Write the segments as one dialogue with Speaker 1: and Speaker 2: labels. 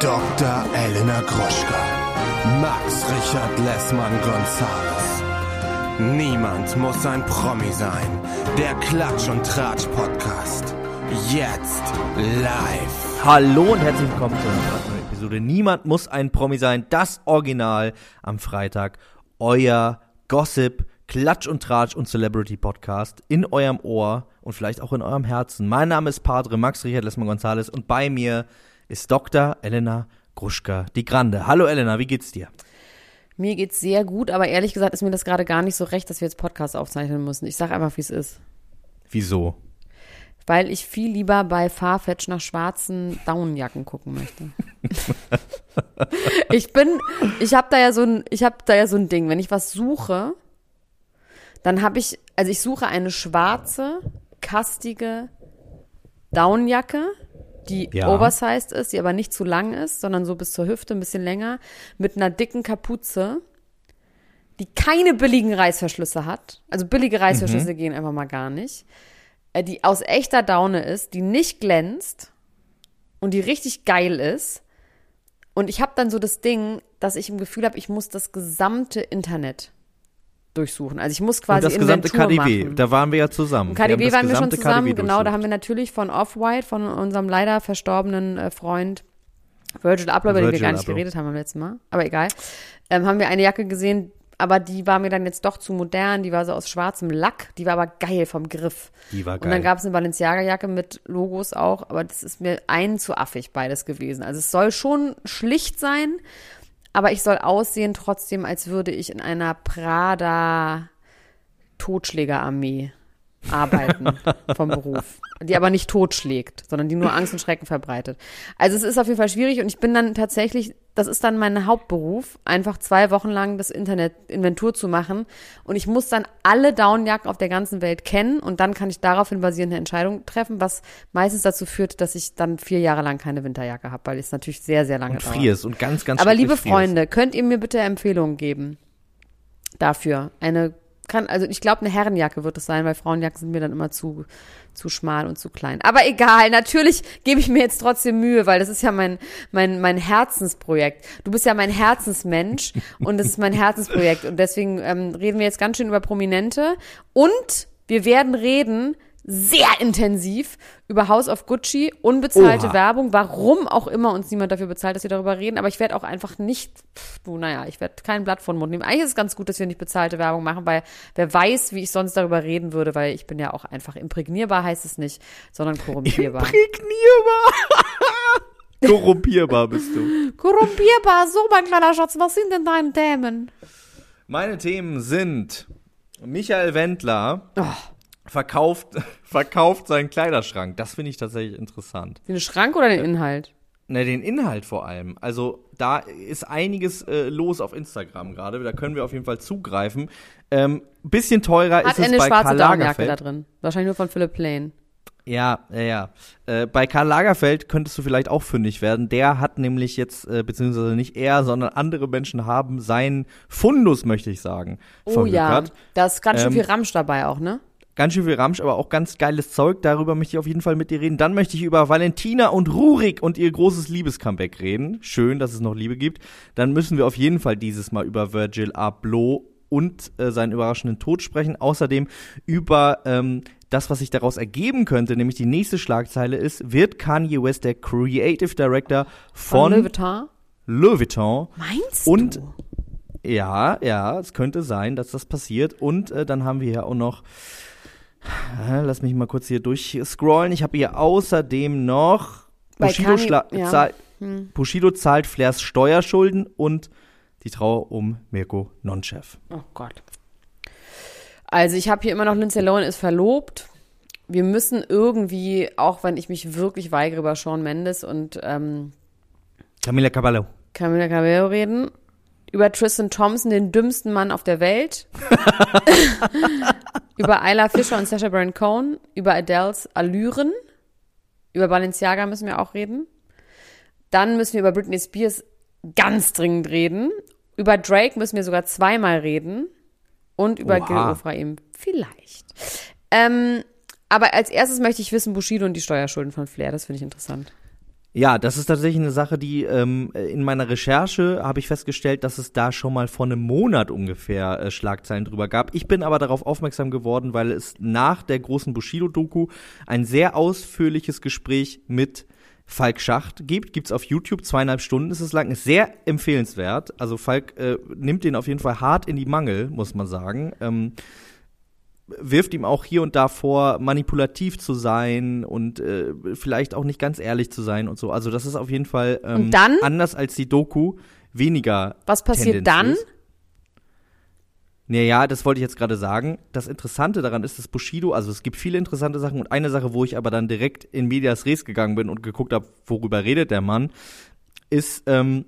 Speaker 1: Dr. Elena Gruschka. Max Richard Lessmann Gonzales. Niemand muss ein Promi sein. Der Klatsch und Tratsch Podcast. Jetzt live.
Speaker 2: Hallo und herzlich willkommen zu einer neuen Episode. Niemand muss ein Promi sein. Das Original am Freitag. Euer Gossip, Klatsch und Tratsch und Celebrity Podcast in eurem Ohr und vielleicht auch in eurem Herzen. Mein Name ist Padre Max Richard Lessmann Gonzales und bei mir ist Dr. Elena Gruschka, die Grande. Hallo Elena, wie geht's dir?
Speaker 3: Mir geht's sehr gut, aber ehrlich gesagt ist mir das gerade gar nicht so recht, dass wir jetzt Podcast aufzeichnen müssen. Ich sag einfach, wie es ist.
Speaker 2: Wieso?
Speaker 3: Weil ich viel lieber bei Farfetch nach schwarzen Daunenjacken gucken möchte. ich bin, ich habe da ja so ein, ich habe da ja so ein Ding. Wenn ich was suche, dann habe ich, also ich suche eine schwarze, kastige Daunenjacke, die
Speaker 2: Ja.
Speaker 3: oversized ist, die aber nicht zu lang ist, sondern so bis zur Hüfte, ein bisschen länger, mit einer dicken Kapuze, die keine billigen Reißverschlüsse hat. Also billige Reißverschlüsse gehen einfach mal gar nicht. Äh, Die aus echter Daune ist, die nicht glänzt und die richtig geil ist. Und ich habe dann so das Ding, dass ich im Gefühl habe, ich muss das gesamte Internet durchsuchen. Also ich muss
Speaker 2: Und
Speaker 3: quasi
Speaker 2: das gesamte
Speaker 3: Inventur
Speaker 2: KDW,
Speaker 3: machen.
Speaker 2: da waren wir ja zusammen.
Speaker 3: Im KDW
Speaker 2: das
Speaker 3: waren wir schon
Speaker 2: gesamte
Speaker 3: zusammen, genau. Da haben wir natürlich von Off-White, von unserem leider verstorbenen äh, Freund Virgil Abloh, über den wir gar nicht
Speaker 2: Abloh.
Speaker 3: geredet haben beim letzten Mal, aber egal, ähm, haben wir eine Jacke gesehen, aber die war mir dann jetzt doch zu modern, die war so aus schwarzem Lack, die war aber geil vom Griff.
Speaker 2: Die war
Speaker 3: Und
Speaker 2: geil.
Speaker 3: dann gab es eine Balenciaga-Jacke mit Logos auch, aber das ist mir ein zu affig beides gewesen. Also es soll schon schlicht sein, aber ich soll aussehen trotzdem, als würde ich in einer Prada Totschlägerarmee arbeiten vom Beruf, die aber nicht totschlägt, sondern die nur Angst und Schrecken verbreitet. Also es ist auf jeden Fall schwierig und ich bin dann tatsächlich, das ist dann mein Hauptberuf, einfach zwei Wochen lang das Internet Inventur zu machen und ich muss dann alle Downjacken auf der ganzen Welt kennen und dann kann ich daraufhin basierende Entscheidung treffen, was meistens dazu führt, dass ich dann vier Jahre lang keine Winterjacke habe, weil es natürlich sehr, sehr lange
Speaker 2: und
Speaker 3: dauert.
Speaker 2: frierst und ganz, ganz
Speaker 3: Aber liebe. Freunde, könnt ihr mir bitte Empfehlungen geben dafür? Eine kann, also ich glaube, eine Herrenjacke wird es sein, weil Frauenjacken sind mir dann immer zu, zu schmal und zu klein. Aber egal, natürlich gebe ich mir jetzt trotzdem Mühe, weil das ist ja mein, mein, mein Herzensprojekt. Du bist ja mein Herzensmensch und das ist mein Herzensprojekt. Und deswegen ähm, reden wir jetzt ganz schön über Prominente. Und wir werden reden sehr intensiv über House of Gucci, unbezahlte
Speaker 2: Oha.
Speaker 3: Werbung, warum auch immer uns niemand dafür bezahlt, dass wir darüber reden, aber ich werde auch einfach nicht, pff, du, naja, ich werde kein Blatt von Mund nehmen. Eigentlich ist es ganz gut, dass wir nicht bezahlte Werbung machen, weil wer weiß, wie ich sonst darüber reden würde, weil ich bin ja auch einfach imprägnierbar, heißt es nicht, sondern korrumpierbar.
Speaker 2: Imprägnierbar. Korrumpierbar bist du.
Speaker 3: korrumpierbar, so mein kleiner Schatz, was sind denn deine Themen?
Speaker 2: Meine Themen sind Michael Wendler
Speaker 3: Oh,
Speaker 2: verkauft, verkauft seinen Kleiderschrank. Das finde ich tatsächlich interessant.
Speaker 3: den Schrank oder den Inhalt?
Speaker 2: Ne, den Inhalt vor allem. Also da ist einiges äh, los auf Instagram gerade. Da können wir auf jeden Fall zugreifen. Ähm, bisschen teurer
Speaker 3: Hat
Speaker 2: ist es
Speaker 3: eine
Speaker 2: bei
Speaker 3: schwarze
Speaker 2: Karl
Speaker 3: Daunenjacke da
Speaker 2: Lagerfeld.
Speaker 3: drin? Wahrscheinlich nur von Philipp Plain.
Speaker 2: Ja, ja, ja. Äh, bei Karl Lagerfeld könntest du vielleicht auch fündig werden. Der hat nämlich jetzt, äh, beziehungsweise nicht er, sondern andere Menschen haben seinen Fundus, möchte ich sagen,
Speaker 3: Oh ja,
Speaker 2: verhökert.
Speaker 3: da ist ganz schön
Speaker 2: Ähm,
Speaker 3: viel Ramsch dabei auch, ne?
Speaker 2: Ganz schön viel Ramsch, aber auch ganz geiles Zeug. Darüber möchte ich auf jeden Fall mit dir reden. Dann möchte ich über Valentina und Rurik und ihr großes Liebescomeback reden. Schön, dass es noch Liebe gibt. Dann müssen wir auf jeden Fall dieses Mal über Virgil Abloh und äh, seinen überraschenden Tod sprechen. Außerdem über ähm, das, was sich daraus ergeben könnte, nämlich die nächste Schlagzeile ist, wird Kanye West der Creative Director von,
Speaker 3: Von Louis Vuitton.
Speaker 2: Louis Vuitton.
Speaker 3: Meinst
Speaker 2: Und
Speaker 3: du?
Speaker 2: ja, ja, es könnte sein, dass das passiert. Und äh, dann haben wir hier auch noch, lass mich mal kurz hier durchscrollen. Ich habe hier außerdem noch Bushido, schla-
Speaker 3: ja.
Speaker 2: zahl-
Speaker 3: Hm.
Speaker 2: Bushido zahlt Flairs Steuerschulden und die Trauer um Mirko Nonchef.
Speaker 3: Oh Gott. Also ich habe hier immer noch Lindsay Lohan ist verlobt. Wir müssen irgendwie, auch wenn ich mich wirklich weigere über Sean Mendes und ähm,
Speaker 2: Camila Caballo.
Speaker 3: Camila Cabello reden, über Tristan Thompson, den dümmsten Mann auf der Welt, über Isla Fisher und Sacha Baron Cohen, über Adele's Allüren, über Balenciaga müssen wir auch reden. Dann müssen wir über Britney Spears ganz dringend reden. Über Drake müssen wir sogar zweimal reden. Und über
Speaker 2: Oha.
Speaker 3: Gil Ofraim vielleicht. Ähm, aber als erstes möchte ich wissen, Bushido und die Steuerschulden von Flair. Das finde ich interessant.
Speaker 2: Ja, das ist tatsächlich eine Sache, die ähm, in meiner Recherche habe ich festgestellt, dass es da schon mal vor einem Monat ungefähr äh, Schlagzeilen drüber gab. Ich bin aber darauf aufmerksam geworden, weil es nach der großen Bushido-Doku ein sehr ausführliches Gespräch mit Falk Schacht gibt. Gibt's auf YouTube, zweieinhalb Stunden ist es lang, ist sehr empfehlenswert. Also Falk äh, nimmt den auf jeden Fall hart in die Mangel, muss man sagen. Ähm, wirft ihm auch hier und da vor, manipulativ zu sein und äh, vielleicht auch nicht ganz ehrlich zu sein und so. Also das ist auf jeden Fall ähm,
Speaker 3: dann?
Speaker 2: anders als die Doku weniger.
Speaker 3: Was passiert dann?
Speaker 2: Naja, das wollte ich jetzt gerade sagen. Das Interessante daran ist, dass Bushido, also es gibt viele interessante Sachen und eine Sache, wo ich aber dann direkt in Medias Res gegangen bin und geguckt habe, worüber redet der Mann, ist, ähm,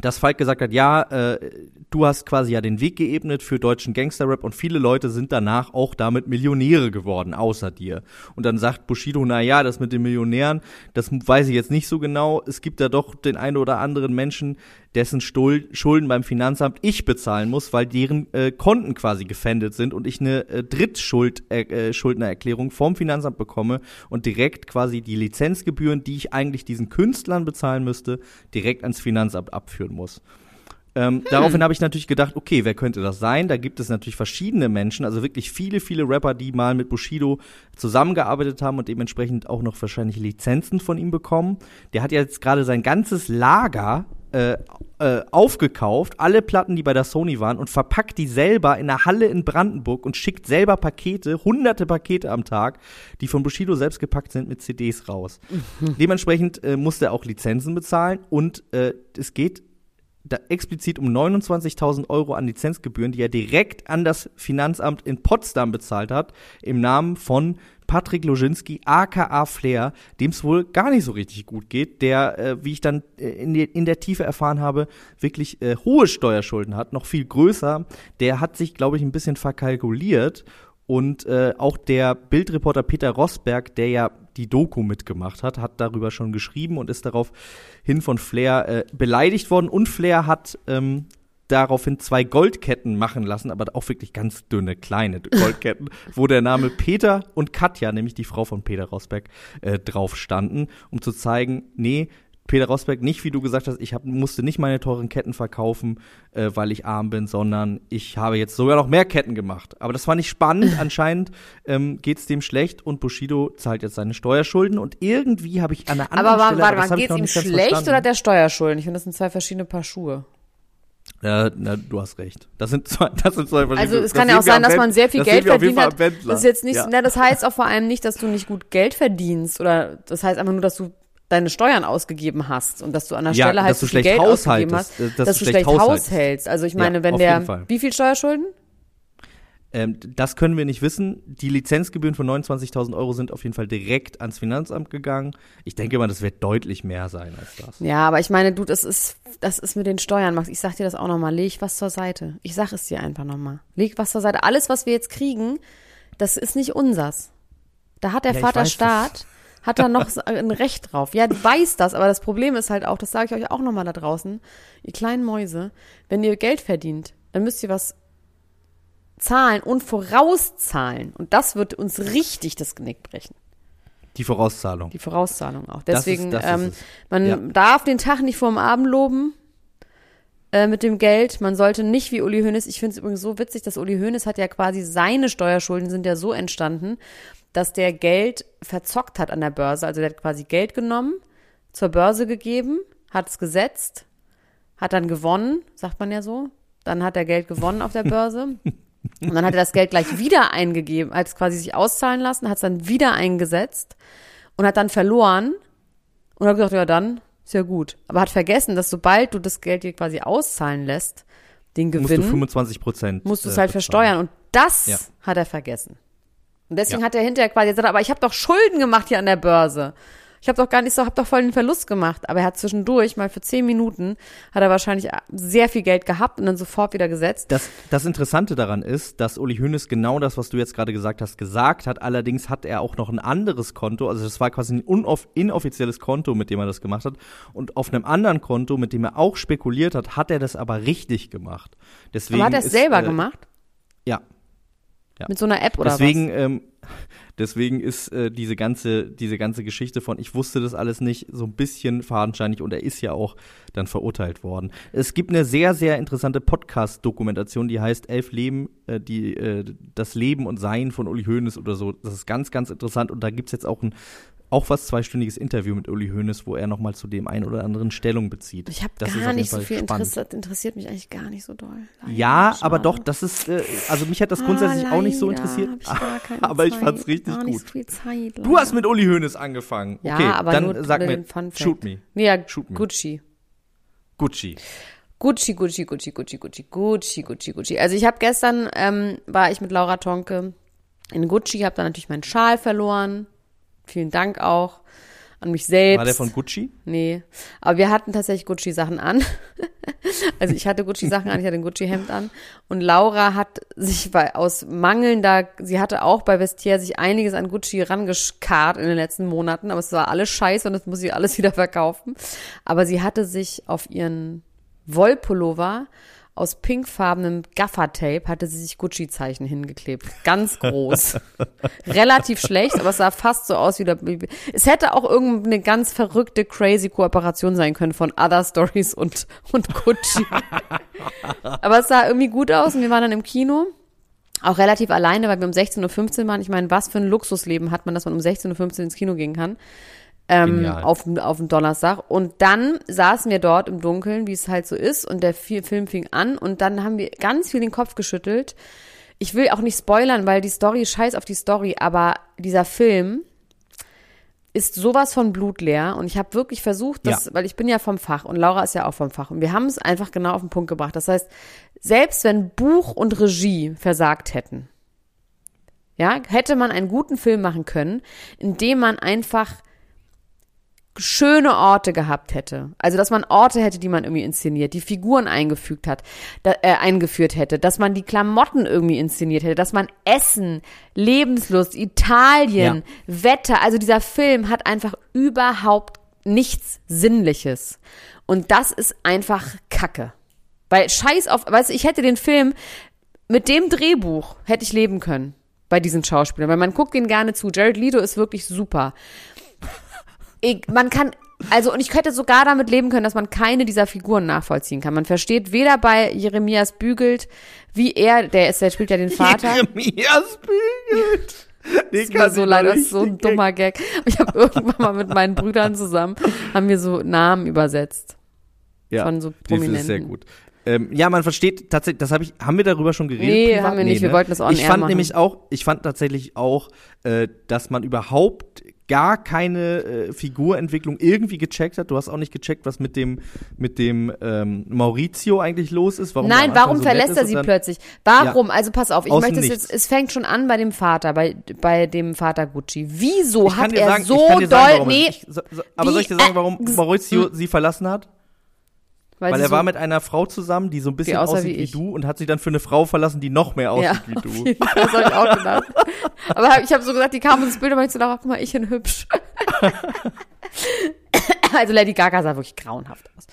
Speaker 2: dass Falk gesagt hat, ja, äh, du hast quasi ja den Weg geebnet für deutschen Gangsterrap und viele Leute sind danach auch damit Millionäre geworden, außer dir. Und dann sagt Bushido, na ja, das mit den Millionären, das weiß ich jetzt nicht so genau. Es gibt da doch den einen oder anderen Menschen, dessen Schulden beim Finanzamt ich bezahlen muss, weil deren äh, Konten quasi gefändet sind und ich eine äh, Drittschuldnererklärung äh, Schuldnererklärung vom Finanzamt bekomme und direkt quasi die Lizenzgebühren, die ich eigentlich diesen Künstlern bezahlen müsste, direkt ans Finanzamt abführen muss. Ähm, Daraufhin habe ich natürlich gedacht, okay, wer könnte das sein? Da gibt es natürlich verschiedene Menschen, also wirklich viele, viele Rapper, die mal mit Bushido zusammengearbeitet haben und dementsprechend auch noch wahrscheinlich Lizenzen von ihm bekommen. Der hat jetzt gerade sein ganzes Lager äh, äh, aufgekauft, alle Platten, die bei der Sony waren, und verpackt die selber in einer Halle in Brandenburg und schickt selber Pakete, hunderte Pakete am Tag, die von Bushido selbst gepackt sind, mit CDs raus. Dementsprechend äh, musste er auch Lizenzen bezahlen und äh, es geht da explizit um 29.000 Euro an Lizenzgebühren, die er direkt an das Finanzamt in Potsdam bezahlt hat, im Namen von Patrick Lozinski, aka Flair, dem es wohl gar nicht so richtig gut geht, der, äh, wie ich dann äh, in, die, in der Tiefe erfahren habe, wirklich äh, hohe Steuerschulden hat, noch viel größer. Der hat sich, glaube ich, ein bisschen verkalkuliert und äh, auch der Bildreporter Peter Rosberg, der ja die Doku mitgemacht hat, hat darüber schon geschrieben und ist darauf hin von Flair äh, beleidigt worden. Und Flair hat ähm, daraufhin zwei Goldketten machen lassen, aber auch wirklich ganz dünne, kleine Goldketten, wo der Name Peter und Katja, nämlich die Frau von Peter Rosberg, äh, drauf standen, um zu zeigen, nee, Peter Rosberg, nicht wie du gesagt hast, ich hab, musste nicht meine teuren Ketten verkaufen, äh, weil ich arm bin, sondern ich habe jetzt sogar noch mehr Ketten gemacht. Aber das fand ich spannend. Anscheinend ähm, geht es dem schlecht und Bushido zahlt jetzt seine Steuerschulden und irgendwie habe ich an einer anderen
Speaker 3: Aber
Speaker 2: Stelle,
Speaker 3: warte
Speaker 2: das
Speaker 3: mal, geht's
Speaker 2: noch
Speaker 3: ihm schlecht
Speaker 2: verstanden.
Speaker 3: oder der Steuerschulden? Ich finde, das sind zwei verschiedene Paar Schuhe.
Speaker 2: Ja, na, du hast recht. Das sind zwei, das sind zwei verschiedene.
Speaker 3: Also es kann ja auch sein, dass man sehr viel Geld verdient hat. Das ist jetzt nicht,
Speaker 2: Ja.
Speaker 3: na, das heißt auch vor allem nicht, dass du nicht gut Geld verdienst oder das heißt einfach nur, dass du deine Steuern ausgegeben hast und dass du an der
Speaker 2: Ja,
Speaker 3: Stelle halt
Speaker 2: dass du schlecht
Speaker 3: Geld ausgegeben hast,
Speaker 2: äh,
Speaker 3: dass, du schlecht haushältst. Also ich
Speaker 2: Ja,
Speaker 3: meine, wenn
Speaker 2: auf
Speaker 3: der, wie viel Steuerschulden?
Speaker 2: Ähm, das können wir nicht wissen. Die Lizenzgebühren von 29.000 Euro sind auf jeden Fall direkt ans Finanzamt gegangen. Ich denke mal, das wird deutlich mehr sein als das.
Speaker 3: Ja, aber ich meine, du, das ist, das ist mit den Steuern, Max. Ich sag dir das auch nochmal. Leg was zur Seite. Ich sag es dir einfach nochmal. Leg was zur Seite. Alles, was wir jetzt kriegen, das ist nicht unsers. Da hat der
Speaker 2: Ja,
Speaker 3: Vater
Speaker 2: weiß.
Speaker 3: Staat, hat da noch ein Recht drauf. Ja, du weißt das, aber das Problem ist halt auch, das sage ich euch auch nochmal da draußen, ihr kleinen Mäuse, wenn ihr Geld verdient, dann müsst ihr was zahlen und vorauszahlen. Und das wird uns richtig das Genick brechen.
Speaker 2: Die Vorauszahlung.
Speaker 3: Die Vorauszahlung auch.
Speaker 2: Das ist-
Speaker 3: Deswegen,
Speaker 2: das ist
Speaker 3: ähm,
Speaker 2: es.
Speaker 3: man
Speaker 2: Ja.
Speaker 3: darf den Tag nicht vorm Abend loben äh, mit dem Geld. Man sollte nicht wie Uli Hoeneß, ich finde es übrigens so witzig, dass Uli Hoeneß hat ja quasi seine Steuerschulden sind ja so entstanden, dass der Geld verzockt hat an der Börse. Also der hat quasi Geld genommen, zur Börse gegeben, hat es gesetzt, hat dann gewonnen, sagt man ja so. Dann hat er Geld gewonnen auf der Börse. Und dann hat er das Geld gleich wieder eingegeben, hat es quasi sich auszahlen lassen, hat es dann wieder eingesetzt und hat dann verloren und hat gesagt, ja dann, ist ja gut. Aber hat vergessen, dass sobald du das Geld dir quasi auszahlen lässt, den
Speaker 2: musst du
Speaker 3: Gewinn,
Speaker 2: 25 Prozent.
Speaker 3: musst du es halt versteuern. Und das
Speaker 2: Ja.
Speaker 3: hat er vergessen. Und deswegen
Speaker 2: Ja.
Speaker 3: hat er hinterher quasi gesagt, aber ich habe doch Schulden gemacht hier an der Börse. Ich habe doch gar nicht so, habe doch voll den Verlust gemacht. Aber er hat zwischendurch mal für zehn Minuten hat er wahrscheinlich sehr viel Geld gehabt und dann sofort wieder gesetzt.
Speaker 2: Das, das Interessante daran ist, dass Uli Hoeneß genau das, was du jetzt gerade gesagt hast, gesagt hat. Allerdings hat er auch noch ein anderes Konto. Also das war quasi ein unoff inoffizielles Konto, mit dem er das gemacht hat. Und auf einem anderen Konto, mit dem er auch spekuliert hat, hat er das aber richtig gemacht. Deswegen
Speaker 3: aber hat er es selber
Speaker 2: äh,
Speaker 3: gemacht?
Speaker 2: Ja. Ja.
Speaker 3: Mit so einer App oder
Speaker 2: Deswegen, ähm, Deswegen ist äh, diese ganze diese ganze Geschichte von ich wusste das alles nicht so ein bisschen fadenscheinig und er ist ja auch dann verurteilt worden. Es gibt eine sehr sehr interessante Podcast Dokumentation, die heißt Elf Leben, äh, die äh, das Leben und Sein von Uli Hoeneß oder so. Das ist ganz ganz interessant und da gibt's jetzt auch ein auch fast zweistündiges Interview mit Uli Hoeneß, wo er nochmal zu dem einen oder anderen Stellung bezieht.
Speaker 3: Ich habe
Speaker 2: Das
Speaker 3: gar nicht so viel
Speaker 2: spannend.
Speaker 3: interessiert, interessiert mich eigentlich gar nicht so doll. Leider.
Speaker 2: Ja,
Speaker 3: Schade.
Speaker 2: aber doch, das ist, äh, also mich hat das grundsätzlich
Speaker 3: Ah,
Speaker 2: auch nicht so
Speaker 3: leider
Speaker 2: interessiert,
Speaker 3: ich
Speaker 2: aber ich
Speaker 3: Zeit,
Speaker 2: fand's richtig
Speaker 3: gar nicht
Speaker 2: gut.
Speaker 3: So viel Zeit,
Speaker 2: Du hast mit Uli Hoeneß angefangen.
Speaker 3: ja,
Speaker 2: okay,
Speaker 3: aber
Speaker 2: dann
Speaker 3: nur
Speaker 2: sag mir, shoot me,
Speaker 3: Nee, ja,
Speaker 2: Shoot me.
Speaker 3: Gucci.
Speaker 2: Gucci.
Speaker 3: Gucci, Gucci, Gucci, Gucci, Gucci, Gucci, Gucci, Gucci. Also ich habe gestern, ähm, war ich mit Laura Tonke in Gucci, habe dann natürlich meinen Schal verloren. Vielen Dank auch an mich selbst.
Speaker 2: War der von Gucci?
Speaker 3: Nee, aber wir hatten tatsächlich Gucci-Sachen an. also ich hatte Gucci-Sachen an, ich hatte ein Gucci-Hemd an. Und Laura hat sich bei, aus mangelnder, sie hatte auch bei Vestiaire sich einiges an Gucci rangekarrt in den letzten Monaten, aber es war alles scheiße und das muss sie alles wieder verkaufen. Aber sie hatte sich auf ihren Wollpullover aus pinkfarbenem Gaffertape hatte sie sich Gucci-Zeichen hingeklebt. Ganz groß. Relativ schlecht, aber es sah fast so aus wie der. Es hätte auch irgendeine ganz verrückte, crazy Kooperation sein können von Other Stories und, und Gucci. aber es sah irgendwie gut aus und wir waren dann im Kino. Auch relativ alleine, weil wir um 16.15 Uhr waren. Ich meine, was für ein Luxusleben hat man, dass man um 16.15 Uhr ins Kino gehen kann ähm, auf, auf dem Donnerstag. Und dann saßen wir dort im Dunkeln, wie es halt so ist, und der Fi- Film fing an und dann haben wir ganz viel den Kopf geschüttelt. Ich will auch nicht spoilern, weil die Story, scheiß auf die Story, aber dieser Film ist sowas von blutleer und ich habe wirklich versucht, das,
Speaker 2: Ja.
Speaker 3: weil ich bin ja vom Fach und Laura ist ja auch vom Fach und wir haben es einfach genau auf den Punkt gebracht. Das heißt, selbst wenn Buch und Regie versagt hätten, ja, hätte man einen guten Film machen können, indem man einfach schöne Orte gehabt hätte. Also, dass man Orte hätte, die man irgendwie inszeniert, die Figuren eingefügt hat, da, äh, eingeführt hätte, dass man die Klamotten irgendwie inszeniert hätte, dass man Essen, Lebenslust, Italien, Wetter, also dieser Film hat einfach überhaupt nichts Sinnliches. Und das ist einfach Kacke. Weil scheiß auf, weißt du, ich hätte den Film mit dem Drehbuch hätte ich leben können bei diesen Schauspielern, weil man guckt ihn gerne zu. Jared Leto ist wirklich super. Ich, man kann, also, und ich könnte sogar damit leben können, dass man keine dieser Figuren nachvollziehen kann. Man versteht weder bei Jeremias Bügelt, wie er, der ist, der spielt ja den Vater.
Speaker 2: Jeremias bügelt. Den
Speaker 3: Tut mir so
Speaker 2: ich
Speaker 3: leid,
Speaker 2: noch
Speaker 3: das ist so ein dummer Gag. Ich habe irgendwann mal mit meinen Brüdern zusammen, haben wir so Namen übersetzt.
Speaker 2: Ja,
Speaker 3: von so
Speaker 2: Das ist
Speaker 3: Prominenten.
Speaker 2: sehr gut. Ähm, ja, man versteht tatsächlich, das habe ich, haben wir darüber schon geredet?
Speaker 3: Nee,
Speaker 2: privat?
Speaker 3: haben wir nicht, wir wollten das on
Speaker 2: Ich
Speaker 3: air
Speaker 2: fand
Speaker 3: machen.
Speaker 2: nämlich auch, ich fand tatsächlich auch, äh, dass man überhaupt gar keine äh, Figurentwicklung irgendwie gecheckt hat. Du hast auch nicht gecheckt, was mit dem, mit dem ähm, Maurizio eigentlich los ist. Warum
Speaker 3: Nein, warum
Speaker 2: so
Speaker 3: verlässt er sie
Speaker 2: dann-
Speaker 3: plötzlich? Warum? Also pass auf, ich möchte es jetzt, es fängt schon an bei dem Vater, bei, bei dem Vater Gucci. Wieso hat er
Speaker 2: sagen,
Speaker 3: so doll,
Speaker 2: sagen, warum
Speaker 3: nee,
Speaker 2: ich, so, aber
Speaker 3: wie-
Speaker 2: soll ich dir sagen, warum
Speaker 3: äh,
Speaker 2: Maurizio sie verlassen hat?
Speaker 3: Weil,
Speaker 2: Weil er
Speaker 3: so,
Speaker 2: war mit einer Frau zusammen, die so ein bisschen aussieht
Speaker 3: wie
Speaker 2: wie, du und hat sich dann für eine Frau verlassen, die noch mehr aussieht
Speaker 3: ja,
Speaker 2: wie du.
Speaker 3: das habe ich auch gedacht. Aber ich habe so gesagt, die kam ins Bild und ich so dachte, guck mal, ich bin hübsch. also Lady Gaga sah wirklich grauenhaft aus.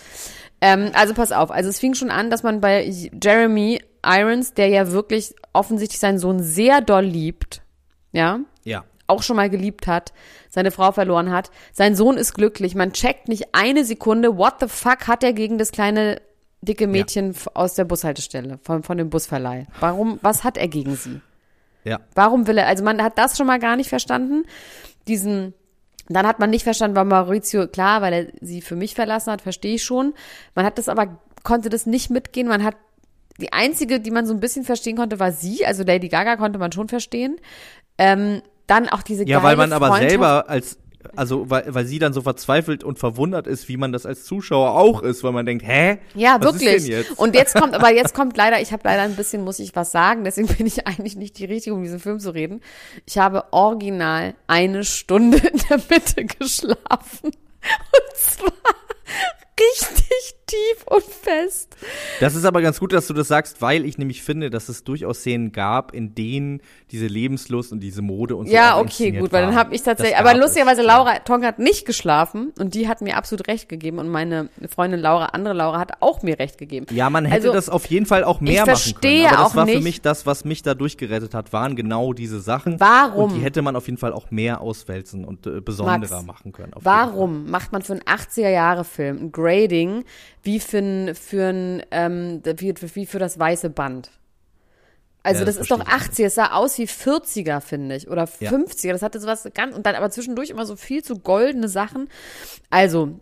Speaker 3: Ähm, also pass auf, also es fing schon an, dass man bei Jeremy Irons, der ja wirklich offensichtlich seinen Sohn sehr doll liebt, Ja. Auch schon mal geliebt hat, seine Frau verloren hat. Sein Sohn ist glücklich. Man checkt nicht eine Sekunde, what the fuck hat er gegen das kleine dicke Mädchen f- aus der Bushaltestelle, von, von dem Busverleih? Warum, was hat er gegen sie?
Speaker 2: Ja.
Speaker 3: Warum will er, also man hat das schon mal gar nicht verstanden. Diesen, dann hat man nicht verstanden, warum Maurizio, klar, weil er sie für mich verlassen hat, verstehe ich schon. Man hat das aber, konnte das nicht mitgehen. Man hat, die einzige, die man so ein bisschen verstehen konnte, war sie. Also Lady Gaga konnte man schon verstehen. Ähm, dann auch diese
Speaker 2: Ja, weil man aber selber als, also weil, weil sie dann so verzweifelt und verwundert ist, wie man das als Zuschauer auch ist, weil man denkt, hä?
Speaker 3: Ja,
Speaker 2: Was
Speaker 3: wirklich.
Speaker 2: Ist denn jetzt?
Speaker 3: Und jetzt kommt, aber jetzt kommt leider, ich habe leider ein bisschen, muss ich was sagen, deswegen bin ich eigentlich nicht die Richtige, um diesen Film zu reden. Ich habe original eine Stunde in der Mitte geschlafen. Und zwar richtig tief und fest.
Speaker 2: Das ist aber ganz gut, dass du das sagst, weil ich nämlich finde, dass es durchaus Szenen gab, in denen diese Lebenslust und diese Mode und so
Speaker 3: Ja, okay, gut, weil dann habe ich tatsächlich, aber lustigerweise
Speaker 2: es.
Speaker 3: Laura Tonk hat nicht geschlafen und die hat mir absolut recht gegeben und meine Freundin Laura, andere Laura hat auch mir recht gegeben.
Speaker 2: Ja, man hätte
Speaker 3: Also,
Speaker 2: das auf jeden Fall auch mehr machen können. Aber das
Speaker 3: auch
Speaker 2: war für mich das, was mich da durchgerettet hat, waren genau diese Sachen.
Speaker 3: Warum?
Speaker 2: Und die hätte man auf jeden Fall auch mehr auswälzen und äh, besonderer
Speaker 3: Max,
Speaker 2: machen können.
Speaker 3: Warum macht man für einen 80er-Jahre-Film ein Grading wie für ein, für ein, ähm, wie, wie für das weiße Band? Also
Speaker 2: Ja,
Speaker 3: das,
Speaker 2: das
Speaker 3: ist doch
Speaker 2: verstehe ich
Speaker 3: 80, es sah aus wie 40er, finde ich, oder
Speaker 2: Ja.
Speaker 3: 50er, das hatte sowas ganz, und dann aber zwischendurch immer so viel zu goldene Sachen. Also,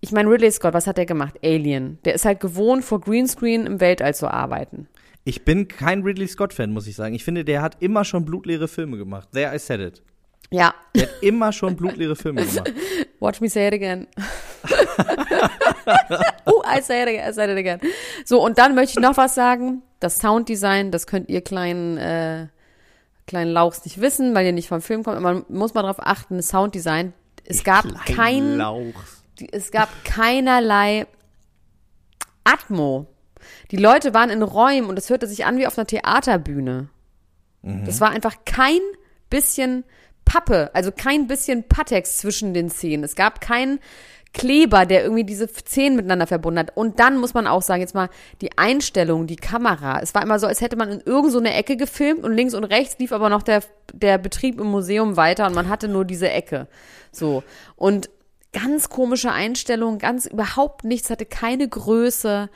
Speaker 3: ich meine, Ridley Scott, was hat der gemacht? Alien. Der ist halt gewohnt, vor Greenscreen im Weltall zu arbeiten.
Speaker 2: Ich bin kein Ridley Scott-Fan, muss ich sagen. Ich finde, der hat immer schon blutleere Filme gemacht. There I said it.
Speaker 3: Ja,
Speaker 2: Der hat immer schon blutleere Filme gemacht.
Speaker 3: Watch me say it again. oh, I say it again, I say it again. So, und dann möchte ich noch was sagen. Das Sounddesign, das könnt ihr kleinen, äh, kleinen Lauchs nicht wissen, weil ihr nicht vom Film kommt. Aber man muss mal darauf achten, das Sounddesign. Es gab kein,
Speaker 2: Lauch.
Speaker 3: die- es gab keinerlei Atmo. Die Leute waren in Räumen und es hörte sich an wie auf einer Theaterbühne. Das war einfach kein bisschen Pappe, also kein bisschen Patex zwischen den Szenen. Es gab keinen Kleber, der irgendwie diese Szenen miteinander verbunden hat. Und dann muss man auch sagen, jetzt mal die Einstellung, die Kamera. Es war immer so, als hätte man in irgend so Ecke gefilmt und links und rechts lief aber noch der, der Betrieb im Museum weiter und man hatte nur diese Ecke. So. Und ganz komische Einstellung, ganz überhaupt nichts, hatte keine Größe.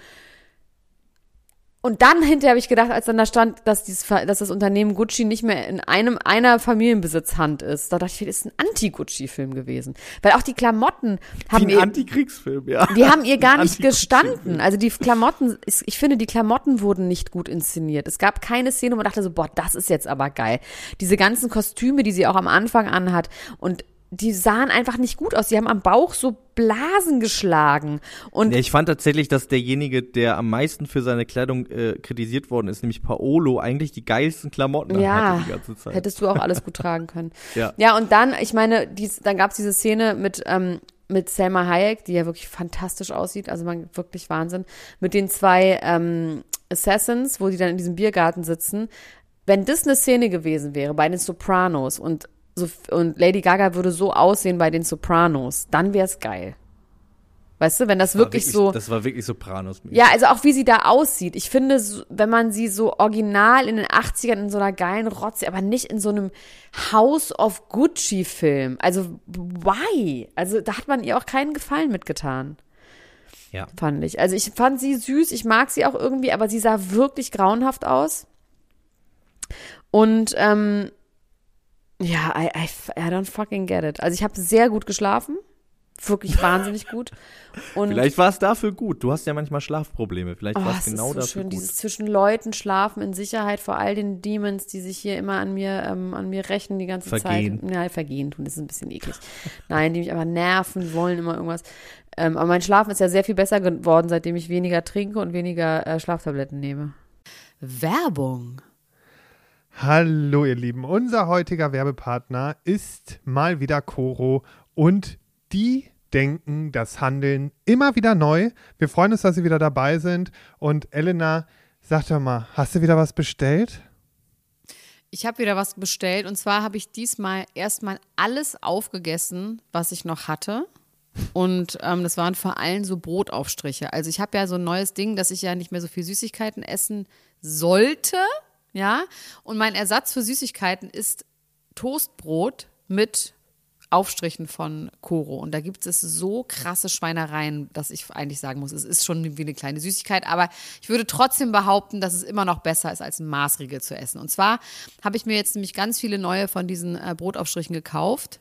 Speaker 3: Und dann hinterher habe ich gedacht, als dann da stand, dass, dieses, dass das Unternehmen Gucci nicht mehr in einem einer Familienbesitzhand ist, da dachte ich, das ist ein Anti-Gucci-Film gewesen. Weil auch die Klamotten haben
Speaker 2: Wie
Speaker 3: ihr,
Speaker 2: ein Antikriegsfilm, ja.
Speaker 3: die haben ihr gar nicht gestanden. Also die Klamotten, ich finde, die Klamotten wurden nicht gut inszeniert. Es gab keine Szene, wo man dachte so, boah, das ist jetzt aber geil. Diese ganzen Kostüme, die sie auch am Anfang anhat und die sahen einfach nicht gut aus. Die haben am Bauch so Blasen geschlagen. Und
Speaker 2: Ja, ich fand tatsächlich, dass derjenige, der am meisten für seine Kleidung äh, kritisiert worden ist, nämlich Paolo, eigentlich die geilsten Klamotten
Speaker 3: Ja,
Speaker 2: hatte die ganze Zeit.
Speaker 3: hättest du auch alles gut tragen können.
Speaker 2: Ja.
Speaker 3: Ja, und dann, ich meine, dies, dann gab es diese Szene mit, ähm, mit Selma Hayek, die ja wirklich fantastisch aussieht, also man wirklich Wahnsinn, mit den zwei ähm, Assassins, wo die dann in diesem Biergarten sitzen. Wenn das eine Szene gewesen wäre bei den Sopranos und, so, und Lady Gaga würde so aussehen bei den Sopranos, dann wäre es geil. Weißt du, wenn das
Speaker 2: War
Speaker 3: wirklich, so.
Speaker 2: Das war wirklich Sopranos.
Speaker 3: Ja, also auch wie sie da aussieht. Ich finde, wenn man sie so original in den 80ern in so einer geilen Rotze, aber nicht in so einem House of Gucci Film. Also, why? Also, da hat man ihr auch keinen Gefallen mitgetan,
Speaker 2: ja.
Speaker 3: fand ich. Also, ich fand sie süß, ich mag sie auch irgendwie, aber sie sah wirklich grauenhaft aus. Und, ähm, ja, I, I, I don't fucking get it. Also, ich habe sehr gut geschlafen. Wirklich wahnsinnig gut. Und
Speaker 2: Vielleicht war es dafür gut. Du hast ja manchmal Schlafprobleme. Vielleicht
Speaker 3: Oh,
Speaker 2: war es genau
Speaker 3: ist so
Speaker 2: dafür
Speaker 3: schön,
Speaker 2: gut.
Speaker 3: dieses zwischen Leuten schlafen in Sicherheit vor all den Demons, die sich hier immer an mir, ähm, an mir rächen die ganze
Speaker 2: Vergehen.
Speaker 3: Zeit. Ja, vergehen tun, das ist ein bisschen eklig. Nein, die mich aber nerven, wollen immer irgendwas. Ähm, aber mein Schlafen ist ja sehr viel besser geworden, seitdem ich weniger trinke und weniger äh, Schlaftabletten nehme. Werbung.
Speaker 4: Hallo ihr Lieben, unser heutiger Werbepartner ist mal wieder Coro und die denken das Handeln immer wieder neu. Wir freuen uns, dass Sie wieder dabei sind und Elena, sag doch mal, hast du wieder was bestellt?
Speaker 5: Ich habe wieder was bestellt und zwar habe ich diesmal erstmal alles aufgegessen, was ich noch hatte. Und ähm, das waren vor allem so Brotaufstriche. Also ich habe ja so ein neues Ding, dass ich ja nicht mehr so viel Süßigkeiten essen sollte. Ja. Und mein Ersatz für Süßigkeiten ist Toastbrot mit Aufstrichen von Koro. Und da gibt es so krasse Schweinereien, dass ich eigentlich sagen muss, es ist schon wie eine kleine Süßigkeit. Aber ich würde trotzdem behaupten, dass es immer noch besser ist, als ein Maßriegel zu essen. Und zwar habe ich mir jetzt nämlich ganz viele neue von diesen äh, Brotaufstrichen gekauft.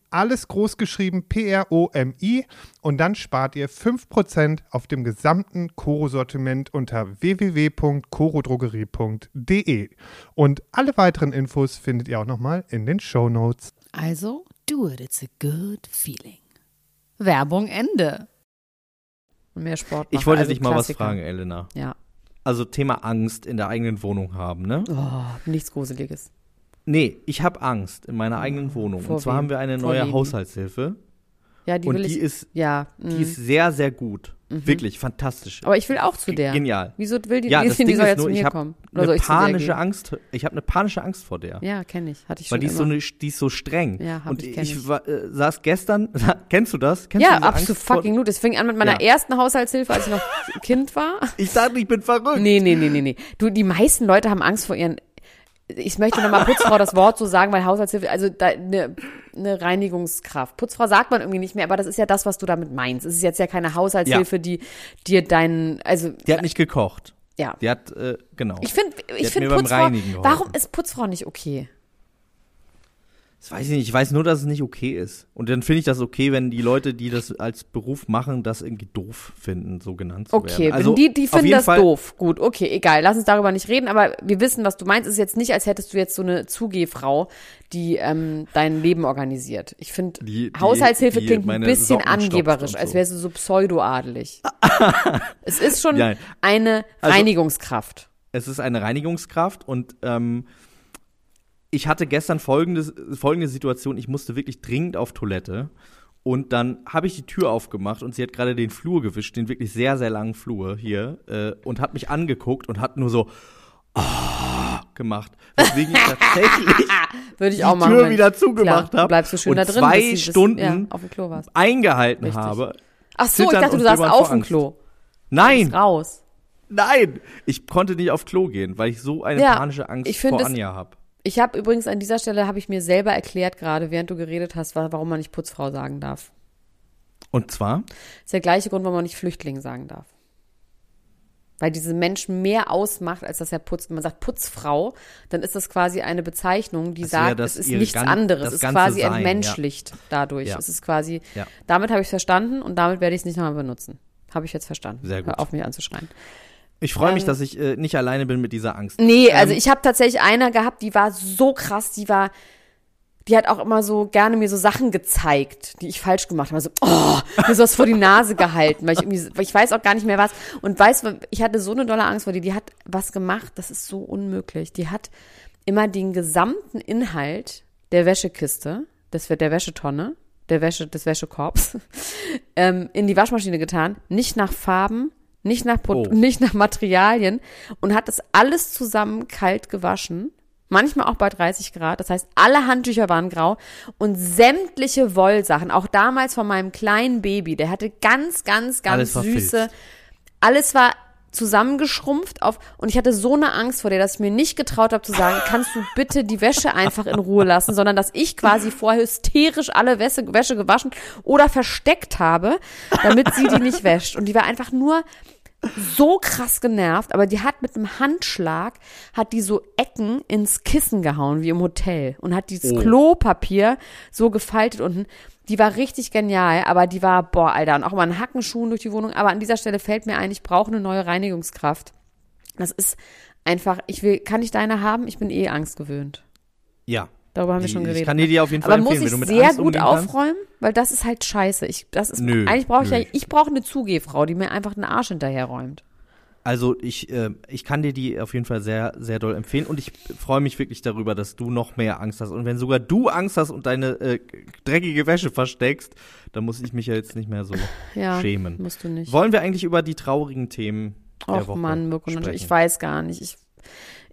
Speaker 4: alles groß geschrieben P-R-O-M-I und dann spart ihr 5% auf dem gesamten Koro-Sortiment unter www.korodrogerie.de. Und alle weiteren Infos findet ihr auch nochmal in den Show Notes.
Speaker 5: Also, do it, it's a good feeling. Werbung Ende.
Speaker 3: Und mehr Sport
Speaker 2: Ich wollte
Speaker 3: also
Speaker 2: dich mal was
Speaker 3: Klassiker.
Speaker 2: fragen, Elena.
Speaker 3: Ja.
Speaker 2: Also Thema Angst in der eigenen Wohnung haben, ne?
Speaker 3: Oh, nichts Gruseliges.
Speaker 2: Nee, ich habe Angst in meiner eigenen Wohnung.
Speaker 3: Vor
Speaker 2: Und zwar
Speaker 3: wem?
Speaker 2: haben wir eine
Speaker 3: Vor
Speaker 2: neue
Speaker 3: wem?
Speaker 2: Haushaltshilfe.
Speaker 3: Ja, die
Speaker 2: und
Speaker 3: will
Speaker 2: die
Speaker 3: ich.
Speaker 2: ist,
Speaker 3: ja.
Speaker 2: die
Speaker 3: mm.
Speaker 2: ist sehr, sehr gut. Wirklich fantastisch.
Speaker 3: Aber ich will auch zu der.
Speaker 2: Genial.
Speaker 3: Wieso will die,
Speaker 2: Ja,
Speaker 3: die,
Speaker 2: das
Speaker 3: die
Speaker 2: Ding
Speaker 3: soll
Speaker 2: ist
Speaker 3: jetzt
Speaker 2: nur,
Speaker 3: zu
Speaker 2: ich
Speaker 3: mir kommen? Oder soll ich zu der
Speaker 2: panische
Speaker 3: gehen?
Speaker 2: Angst. Ich habe eine panische Angst vor der.
Speaker 3: Ja, kenne ich. Hatte ich schon
Speaker 2: Weil die ist,
Speaker 3: immer.
Speaker 2: so eine, die ist so streng.
Speaker 3: Ja, hab
Speaker 2: und
Speaker 3: ich, kenn ich.
Speaker 2: war, äh, saß gestern, kennst du das? Kennst
Speaker 3: ja, absolut fucking gut. Das fing an mit meiner
Speaker 2: Ja.
Speaker 3: ersten Haushaltshilfe, als ich noch Kind war.
Speaker 2: Ich dachte, ich bin verrückt.
Speaker 3: Nee, nee, nee, nee, nee. Du, die meisten Leute haben Angst vor ihren. Ich möchte nochmal Putzfrau das Wort so sagen, weil Haushaltshilfe, also da, eine, eine Reinigungskraft. Putzfrau sagt man irgendwie nicht mehr, aber das ist ja das, was du damit meinst. Es ist jetzt ja keine Haushaltshilfe, die dir deinen, also
Speaker 2: Die hat nicht gekocht.
Speaker 3: ja.
Speaker 2: Die hat, äh, genau.
Speaker 3: Ich finde, ich finde Putzfrau. Warum ist Putzfrau nicht okay?
Speaker 2: Das weiß ich nicht. Ich weiß nur, dass es nicht okay ist. Und dann finde ich das okay, wenn die Leute, die das als Beruf machen, das irgendwie doof finden, so genannt zu
Speaker 3: Okay,
Speaker 2: werden. Also,
Speaker 3: wenn die, die finden das
Speaker 2: Fall,
Speaker 3: doof. Gut, okay, egal. Lass uns darüber nicht reden, aber wir wissen, was du meinst. Es ist jetzt nicht, als hättest du jetzt so eine Zugehfrau, die ähm, dein Leben organisiert. Ich finde, Haushaltshilfe
Speaker 2: die
Speaker 3: klingt ein bisschen angeberisch,
Speaker 2: und
Speaker 3: als
Speaker 2: so.
Speaker 3: wärst du so pseudoadelig. es ist schon
Speaker 2: Ja.
Speaker 3: eine
Speaker 2: Also-
Speaker 3: Reinigungskraft.
Speaker 2: Es ist eine Reinigungskraft und ähm, ich hatte gestern folgendes, folgende Situation. Ich musste wirklich dringend auf Toilette. Und dann habe ich die Tür aufgemacht und sie hat gerade den Flur gewischt, den wirklich sehr, sehr langen Flur hier, äh, und hat mich angeguckt und hat nur so ah, gemacht. Weswegen ich tatsächlich
Speaker 3: Würde ich
Speaker 2: die
Speaker 3: auch machen.
Speaker 2: Tür wieder zugemacht habe
Speaker 3: so schön
Speaker 2: und
Speaker 3: da drin,
Speaker 2: zwei
Speaker 3: bis sie bis-
Speaker 2: Stunden
Speaker 3: ja, auf dem Klo warst.
Speaker 2: eingehalten
Speaker 3: Richtig.
Speaker 2: habe.
Speaker 3: Ach so, ich dachte, du saßt auf dem. Klo.
Speaker 2: Nein,
Speaker 3: raus.
Speaker 2: nein, ich konnte nicht auf Klo gehen, weil ich so eine
Speaker 3: Ja,
Speaker 2: panische Angst vor Anja habe.
Speaker 3: Ich habe übrigens an dieser Stelle, habe ich mir selber erklärt gerade, während du geredet hast, wa- warum man nicht Putzfrau sagen darf.
Speaker 2: Und zwar?
Speaker 3: Das ist der gleiche Grund, warum man nicht Flüchtling sagen darf. Weil diese Mensch mehr ausmacht, als dass er putzt. Wenn man sagt Putzfrau, dann ist das quasi eine Bezeichnung, die
Speaker 2: Das
Speaker 3: sagt, es ist nichts anderes. Es ist quasi
Speaker 2: Sein,
Speaker 3: entmenschlicht dadurch.
Speaker 2: Ja.
Speaker 3: Es ist quasi,
Speaker 2: Ja.
Speaker 3: damit habe ich es verstanden und damit werde ich es nicht nochmal benutzen. Habe ich jetzt verstanden.
Speaker 2: Sehr gut.
Speaker 3: Hör auf mich anzuschreien.
Speaker 2: Ich freue mich,
Speaker 3: Ähm,
Speaker 2: dass ich äh, nicht alleine bin mit dieser Angst.
Speaker 3: Nee, also
Speaker 2: Ähm,
Speaker 3: ich habe tatsächlich einer gehabt, die war so krass, die war, die hat auch immer so gerne mir so Sachen gezeigt, die ich falsch gemacht habe. Also, oh, mir sowas vor die Nase gehalten, weil ich irgendwie, weil ich weiß auch gar nicht mehr was. Und weiß, ich hatte so eine dolle Angst vor die, die hat was gemacht, das ist so unmöglich. Die hat immer den gesamten Inhalt der Wäschekiste, das wird der Wäschetonne, der Wäsche, des Wäschekorbs, ähm, in die Waschmaschine getan, nicht nach Farben, nicht nach, Pro
Speaker 2: Oh.
Speaker 3: nicht nach Materialien und hat das alles zusammen kalt gewaschen. Manchmal auch bei 30 Grad. Das heißt, alle Handtücher waren grau und sämtliche Wollsachen, auch damals von meinem kleinen Baby, der hatte ganz, ganz, ganz
Speaker 2: Alles verfilzt.
Speaker 3: süße, alles war zusammengeschrumpft auf und ich hatte so eine Angst vor dir, dass ich mir nicht getraut habe zu sagen, kannst du bitte die Wäsche einfach in Ruhe lassen, sondern dass ich quasi vorher hysterisch alle Wäsche, Wäsche gewaschen oder versteckt habe, damit sie die nicht wäscht. Und die war einfach nur so krass genervt, aber die hat mit einem Handschlag, hat die so Ecken ins Kissen gehauen, wie im Hotel und hat dieses
Speaker 2: Oh.
Speaker 3: Klopapier so gefaltet unten. Die war richtig genial, aber die war, boah, Alter, und auch mal ein Hackenschuhen durch die Wohnung. Aber an dieser Stelle fällt mir ein, ich brauche eine neue Reinigungskraft. Das ist einfach, ich will, kann ich deine haben? Ich bin eh angstgewöhnt.
Speaker 2: Ja.
Speaker 3: Darüber haben wir
Speaker 2: Die-
Speaker 3: schon
Speaker 2: ich
Speaker 3: geredet.
Speaker 2: kann dir die auf jeden Fall
Speaker 3: aber muss
Speaker 2: empfehlen,
Speaker 3: ich
Speaker 2: wenn du mit
Speaker 3: sehr
Speaker 2: Angst
Speaker 3: gut aufräumen, weil das ist halt scheiße. Ich, das ist,
Speaker 2: Nö,
Speaker 3: eigentlich brauche ich ja, ich brauche eine Zugehfrau, die mir einfach den Arsch hinterherräumt.
Speaker 2: Also ich, äh, ich kann dir die auf jeden Fall sehr, sehr doll empfehlen und ich freue mich wirklich darüber, dass du noch mehr Angst hast. Und wenn sogar du Angst hast und deine äh, dreckige Wäsche versteckst, dann muss ich mich ja jetzt nicht mehr so
Speaker 3: Ja,
Speaker 2: schämen.
Speaker 3: musst du nicht.
Speaker 2: Wollen wir eigentlich über die traurigen Themen der
Speaker 3: Och
Speaker 2: Woche
Speaker 3: Mann, Mirko,
Speaker 2: sprechen?
Speaker 3: ich weiß gar nicht. Ich,